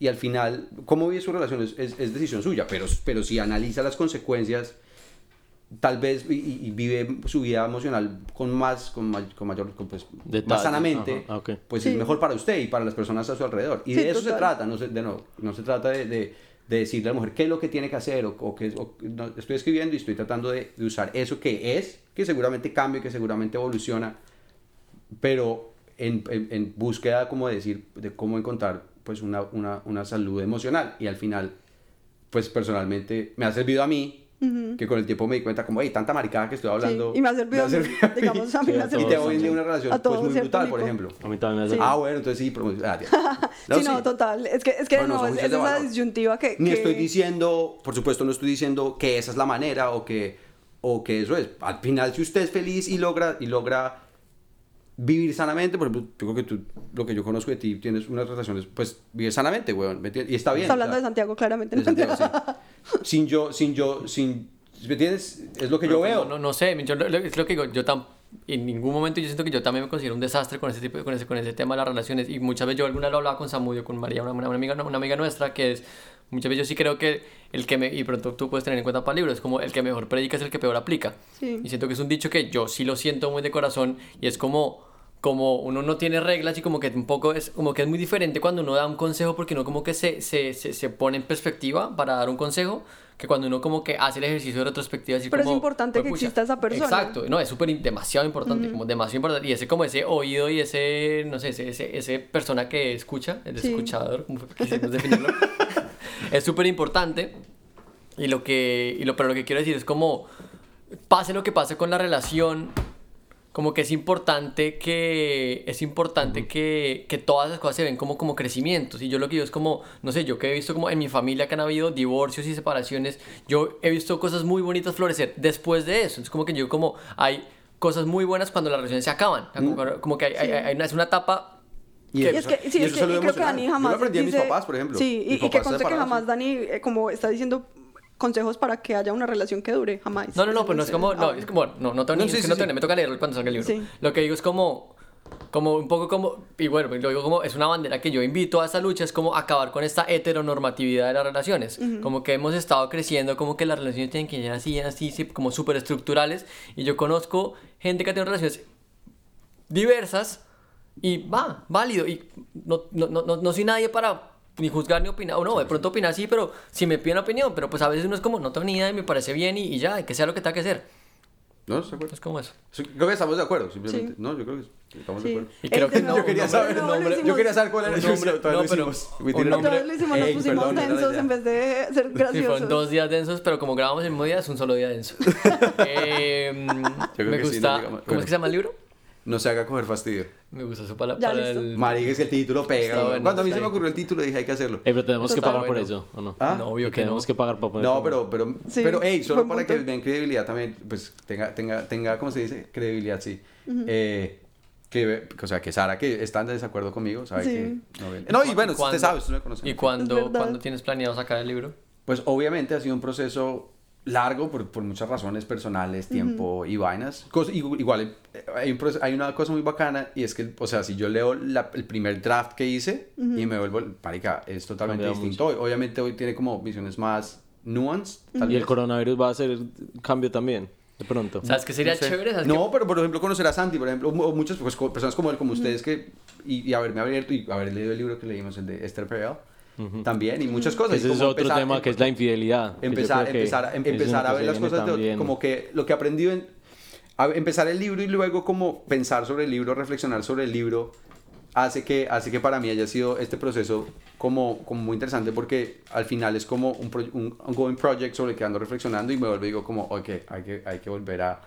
[SPEAKER 5] y al final, cómo vive su relación es, es- es decisión suya, pero, pero si analiza las consecuencias, tal vez y, y- vive su vida emocional con más, con, may- con mayor, con, pues,
[SPEAKER 2] Detalle,
[SPEAKER 5] más sanamente,
[SPEAKER 2] ajá, ok.
[SPEAKER 5] pues
[SPEAKER 4] Sí.
[SPEAKER 5] es mejor para usted y para las personas a su alrededor. Y
[SPEAKER 4] Sí,
[SPEAKER 5] de eso se
[SPEAKER 4] total.
[SPEAKER 5] trata, no se, de no, no se trata de, de, de decirle a la mujer qué es lo que tiene que hacer o, o qué o- no, estoy escribiendo y estoy tratando de, de usar eso que es, que seguramente cambia, que seguramente evoluciona, pero en, en, en búsqueda como de decir, de cómo encontrar pues una, una, una salud emocional y al final pues personalmente me ha servido a mí que con el tiempo me di cuenta como, hey, tanta maricada que estoy hablando.
[SPEAKER 4] y me ha servido a mí,
[SPEAKER 5] a mí.
[SPEAKER 4] digamos, a mí
[SPEAKER 2] Sí,
[SPEAKER 4] me ha
[SPEAKER 2] a
[SPEAKER 5] Y
[SPEAKER 4] servido
[SPEAKER 5] te voy
[SPEAKER 2] sí.
[SPEAKER 5] de una relación
[SPEAKER 4] A
[SPEAKER 5] pues muy brutal, por
[SPEAKER 4] tipo.
[SPEAKER 5] ejemplo.
[SPEAKER 2] A mí también me hace.
[SPEAKER 4] Sí.
[SPEAKER 5] Ah, bueno, entonces sí, promo- ah. No,
[SPEAKER 4] sí, no, total. Es que, es que
[SPEAKER 5] Bueno,
[SPEAKER 4] no, es, es esa disyuntiva que...
[SPEAKER 5] Ni
[SPEAKER 4] que-
[SPEAKER 5] estoy diciendo, por supuesto, no estoy diciendo que esa es la manera o que, o que eso es. Al final, si usted es feliz y logra, y logra vivir sanamente, por ejemplo, yo creo que tú, lo que yo conozco de ti, tienes unas relaciones, pues vives sanamente, weón, ¿me entiendes? Y está bien.
[SPEAKER 4] Está hablando
[SPEAKER 5] o
[SPEAKER 4] de Santiago, claramente.
[SPEAKER 5] de. Santiago, sí. Sin yo, sin yo, sin, ¿me entiendes? Es lo que yo
[SPEAKER 3] Pero,
[SPEAKER 5] veo.
[SPEAKER 3] No, no, sé, yo lo- es lo que digo, yo tam, en ningún momento yo siento que yo también me considero un desastre con ese tipo, con ese, con ese tema de las relaciones y muchas veces yo alguna vez lo hablaba con Samudio, con María, una, una amiga, una amiga nuestra que es, muchas veces yo sí creo que el que me, y pronto tú puedes tener en cuenta para libros, es como el que mejor predica es el que peor aplica.
[SPEAKER 4] Sí.
[SPEAKER 3] Y siento que es un dicho que yo sí lo siento muy de corazón y es como como uno no tiene reglas y como que un poco es como que es muy diferente cuando uno da un consejo porque uno como que se, se, se, se pone en perspectiva para dar un consejo que cuando uno como que hace el ejercicio de retrospectiva decir
[SPEAKER 4] Pero es
[SPEAKER 3] como,
[SPEAKER 4] importante que exista esa persona.
[SPEAKER 3] exacto. No es súper demasiado importante como demasiado importante. Y ese como ese oído y ese no sé ese, ese, ese persona que escucha el
[SPEAKER 4] Sí.
[SPEAKER 3] escuchador como quisimos definirlo es súper importante. Y lo que y lo pero lo que quiero decir es como pase lo que pase con la relación como que es importante que es importante que, que todas las cosas se ven como como crecimientos. Y yo lo que digo es como no sé yo que he visto como en mi familia que han habido divorcios y separaciones yo he visto cosas muy bonitas florecer después de eso. Es como que yo como hay cosas muy buenas cuando las relaciones se acaban. Sea, como, como que hay, hay- hay una, es una etapa
[SPEAKER 5] Y
[SPEAKER 4] Y
[SPEAKER 5] eso-
[SPEAKER 4] es que, sí,
[SPEAKER 5] y
[SPEAKER 4] es que y creo que. Dani
[SPEAKER 5] Yo lo
[SPEAKER 4] jamás
[SPEAKER 5] aprendí a mis
[SPEAKER 4] dice-
[SPEAKER 5] papás, por ejemplo.
[SPEAKER 4] Sí, y, y que conste que jamás Dani, eh, como está diciendo consejos para que haya una relación que dure, jamás.
[SPEAKER 3] No, no, no, pues no es como, no,
[SPEAKER 4] Ah,
[SPEAKER 3] es como, no, no tengo ni,
[SPEAKER 5] No,
[SPEAKER 3] es
[SPEAKER 5] sí,
[SPEAKER 3] que
[SPEAKER 5] sí,
[SPEAKER 3] no
[SPEAKER 5] sí.
[SPEAKER 3] tengo, me toca leerlo cuando salga el libro.
[SPEAKER 4] Sí.
[SPEAKER 3] Lo que digo es como, como un poco como, y bueno, lo digo como, es una bandera que yo invito a esta lucha, es como acabar con esta heteronormatividad de las relaciones. Como que hemos estado creciendo, como que las relaciones tienen que ser así, así, sí, como súper estructurales, y yo conozco gente que tiene relaciones diversas, y va, válido, y no, no, no, no, no soy nadie para ni juzgar ni opinar, o no, de pronto opinar sí, pero si me piden opinión, pero pues a veces uno es como, no tengo ni idea y me parece bien y, y ya, y que sea lo que tenga que ser.
[SPEAKER 5] No, estoy de acuerdo.
[SPEAKER 3] Es como eso.
[SPEAKER 5] Sí, Creo que estamos de acuerdo, simplemente.
[SPEAKER 4] Sí.
[SPEAKER 5] No, yo creo que estamos de
[SPEAKER 4] Sí.
[SPEAKER 5] acuerdo.
[SPEAKER 3] Y creo que
[SPEAKER 4] de
[SPEAKER 3] no,
[SPEAKER 5] Yo quería
[SPEAKER 3] un
[SPEAKER 5] saber
[SPEAKER 4] no,
[SPEAKER 5] el nombre. Yo
[SPEAKER 4] hicimos-
[SPEAKER 5] quería saber cuál era el
[SPEAKER 3] nombre- no, pero-
[SPEAKER 4] Otra vez lo hicimos, nos
[SPEAKER 5] Ey,
[SPEAKER 4] pusimos
[SPEAKER 5] perdón,
[SPEAKER 4] densos en vez de ser
[SPEAKER 3] Sí,
[SPEAKER 4] graciosos.
[SPEAKER 3] fueron dos días densos, pero como grabamos el mismo día, es un solo día denso. Eh,
[SPEAKER 5] creo
[SPEAKER 3] me
[SPEAKER 5] que sí,
[SPEAKER 3] gusta.
[SPEAKER 5] no digamos-
[SPEAKER 3] ¿Cómo
[SPEAKER 5] bueno.
[SPEAKER 3] es que se llama el libro?
[SPEAKER 5] No se haga coger fastidio.
[SPEAKER 3] Me gusta su palabra.
[SPEAKER 4] Ya,
[SPEAKER 3] para el...
[SPEAKER 5] Marica, es que el título pega.
[SPEAKER 3] Bueno,
[SPEAKER 5] Cuando a mí se me ocurrió el título, dije hay que hacerlo.
[SPEAKER 2] Pero tenemos que pagar por
[SPEAKER 3] bueno.
[SPEAKER 2] eso, ¿o no?
[SPEAKER 5] ¿Ah?
[SPEAKER 3] No, obvio que
[SPEAKER 2] tenemos
[SPEAKER 3] no.
[SPEAKER 2] que pagar para poner.
[SPEAKER 5] No, pero, pero,
[SPEAKER 4] Sí,
[SPEAKER 5] pero, hey, solo para
[SPEAKER 4] punto.
[SPEAKER 5] que den credibilidad también, pues tenga, tenga, tenga, ¿cómo se dice? Credibilidad, sí. Eh, que, o sea, que Sara, que está en desacuerdo conmigo, sabe
[SPEAKER 4] Sí.
[SPEAKER 5] que no, no, y bueno,
[SPEAKER 3] ¿Cuándo-
[SPEAKER 5] usted sabe, usted me conoce.
[SPEAKER 3] ¿Y cuándo, cuándo tienes planeado sacar el libro?
[SPEAKER 5] Pues obviamente ha sido un proceso largo por, por muchas razones personales, tiempo y vainas. Cos- igu- igual eh, hay, un proce- hay una cosa muy bacana y es que, o sea, si yo leo la- el primer draft que hice y me vuelvo, marica, es totalmente
[SPEAKER 2] Cambia
[SPEAKER 5] distinto. Hoy, obviamente hoy tiene como visiones más nuanced. tal
[SPEAKER 2] Y el coronavirus va a hacer cambio también, de pronto.
[SPEAKER 3] ¿Sabes qué sería
[SPEAKER 5] No sé.
[SPEAKER 3] chévere? ¿Sabes
[SPEAKER 5] No, pero por ejemplo conocer a Santi, por ejemplo, o muchas pues, co- personas como él, como ustedes que, y, y haberme abierto y haber leído el libro que leímos, el de Esther Perel, también, y muchas cosas.
[SPEAKER 2] Ese es otro
[SPEAKER 5] empezar-
[SPEAKER 2] tema que es la infidelidad.
[SPEAKER 5] empezar, empezar, em- empezar a ver las cosas de, como que lo que aprendí en a- empezar el libro y luego como pensar sobre el libro reflexionar sobre el libro hace que hace que para mí haya sido este proceso como, como muy interesante porque al final es como un, pro- un ongoing project sobre el que ando reflexionando y me vuelvo y digo como ok hay que hay que volver a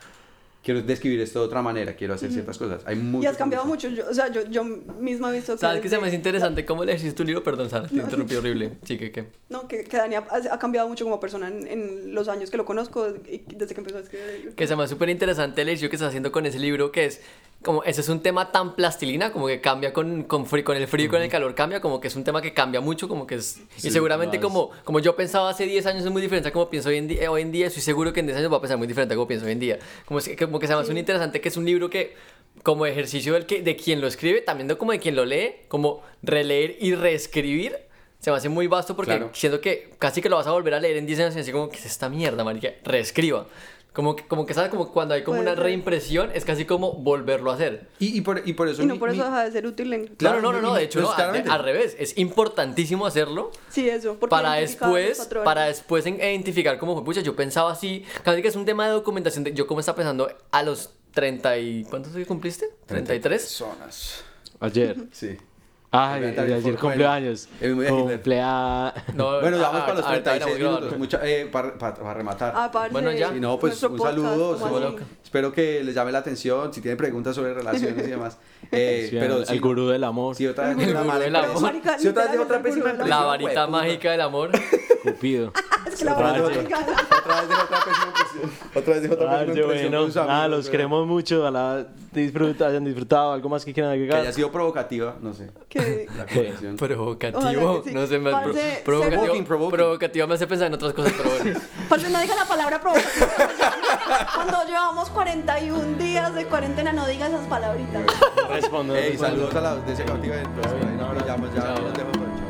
[SPEAKER 5] quiero describir esto de otra manera quiero hacer ciertas cosas hay
[SPEAKER 4] Y has cambiado mucho. Yo, o sea, yo, yo misma he visto que.
[SPEAKER 3] ¿Sabes qué se me hace interesante? ¿Cómo le hiciste tu libro? Perdón, Sara, te interrumpí horrible. Sí, que qué.
[SPEAKER 4] No, que, que Dani ha, ha cambiado mucho como persona en, en los años que lo conozco y desde que empezó a escribir el libro.
[SPEAKER 3] Que se me hace súper interesante el ejercicio que estás haciendo con ese libro, que es como, ese es un tema tan plastilina, como que cambia con, con, fri- con el frío y con el calor, cambia, como que es un tema que cambia mucho, como que es... y
[SPEAKER 2] Sí,
[SPEAKER 3] seguramente
[SPEAKER 2] no, es-
[SPEAKER 3] como, como yo pensaba hace 10 años es muy diferente a como pienso hoy en, día, hoy en día, estoy seguro que en 10 años va a pensar muy diferente a como pienso hoy en día. Como, es- como que se me hace muy interesante que es un libro que como ejercicio del que, de quien lo escribe, también de como de quien lo lee, como releer y reescribir, se me hace muy vasto porque
[SPEAKER 5] Claro.
[SPEAKER 3] siento que casi que lo vas a volver a leer en 10 años y así como, ¿qué es esta mierda, marica? Reescriba. Como que, como que, ¿sabes? Como cuando hay como
[SPEAKER 4] Puede
[SPEAKER 3] una
[SPEAKER 4] ser.
[SPEAKER 3] reimpresión, es casi como volverlo a hacer.
[SPEAKER 5] y, y por, y por eso
[SPEAKER 4] Y no
[SPEAKER 5] mi-
[SPEAKER 4] por eso
[SPEAKER 5] mi-
[SPEAKER 4] deja de ser útil en.
[SPEAKER 5] Claro,
[SPEAKER 3] no, no, no, no, de hecho,
[SPEAKER 5] pues,
[SPEAKER 3] no,
[SPEAKER 5] claramente.
[SPEAKER 3] al revés. Es importantísimo hacerlo
[SPEAKER 4] Sí, eso. porque
[SPEAKER 3] para después, para después en- identificar como, pucha, yo pensaba así, casi que es un tema de documentación, de, yo como estaba pensando a los 30 y... ¿Cuántos años cumpliste? ¿33?
[SPEAKER 5] personas
[SPEAKER 2] Ayer.
[SPEAKER 5] sí
[SPEAKER 2] Ay,
[SPEAKER 5] Ayer
[SPEAKER 2] ayer cumpleaños. Cumpleaños.
[SPEAKER 3] No,
[SPEAKER 5] Bueno, ya vamos
[SPEAKER 3] ah,
[SPEAKER 5] para los
[SPEAKER 3] ah, ahorita
[SPEAKER 5] 36
[SPEAKER 3] grabamos.
[SPEAKER 5] minutos. Mucha, eh, para, para- para rematar.
[SPEAKER 4] Ah, parce,
[SPEAKER 3] Bueno, ya.
[SPEAKER 5] Sí, no, pues
[SPEAKER 4] nuestro
[SPEAKER 5] un
[SPEAKER 4] podcast,
[SPEAKER 5] saludo.
[SPEAKER 4] ¿cómo
[SPEAKER 5] sí? Espero que les llame la atención. Si tienen preguntas sobre relaciones y demás. Eh,
[SPEAKER 2] Sí,
[SPEAKER 5] pero
[SPEAKER 2] el
[SPEAKER 5] sí,
[SPEAKER 2] gurú del amor.
[SPEAKER 5] Si otra vez
[SPEAKER 3] El
[SPEAKER 5] una mala
[SPEAKER 3] amor.
[SPEAKER 5] Si otra vez otra
[SPEAKER 4] el
[SPEAKER 5] pésima impresión.
[SPEAKER 3] La varita mágica del amor.
[SPEAKER 2] Cupido.
[SPEAKER 4] Es que la
[SPEAKER 5] Otra vez
[SPEAKER 4] varita
[SPEAKER 5] otra-
[SPEAKER 4] mágica.
[SPEAKER 5] Otra vez dejó otra pésima impresión. Otra vez dejó otra pésima impresión.
[SPEAKER 2] bueno, nada, los queremos mucho. Ojalá disfruta, hayan disfrutado. ¿Algo más que quieran
[SPEAKER 5] Que
[SPEAKER 2] agregar?
[SPEAKER 5] haya sido provocativa, no sé.
[SPEAKER 4] Que-
[SPEAKER 5] La.
[SPEAKER 3] Provocativo.
[SPEAKER 4] Que sí.
[SPEAKER 3] No sé, me,
[SPEAKER 4] Parce,
[SPEAKER 3] pro- provocativo,
[SPEAKER 5] Provoking, provoking.
[SPEAKER 3] provocativo me hace pensar en otras cosas, pero bueno.
[SPEAKER 4] Parce, no diga la palabra provocativa. Cuando llevamos 41 días de cuarentena, no diga esas palabritas.
[SPEAKER 2] Respondo.
[SPEAKER 5] Ey, saludos a la audiencia cautiva. Pues, por ahí nos pillamos, ya
[SPEAKER 3] Chao.
[SPEAKER 5] los dejo, chao.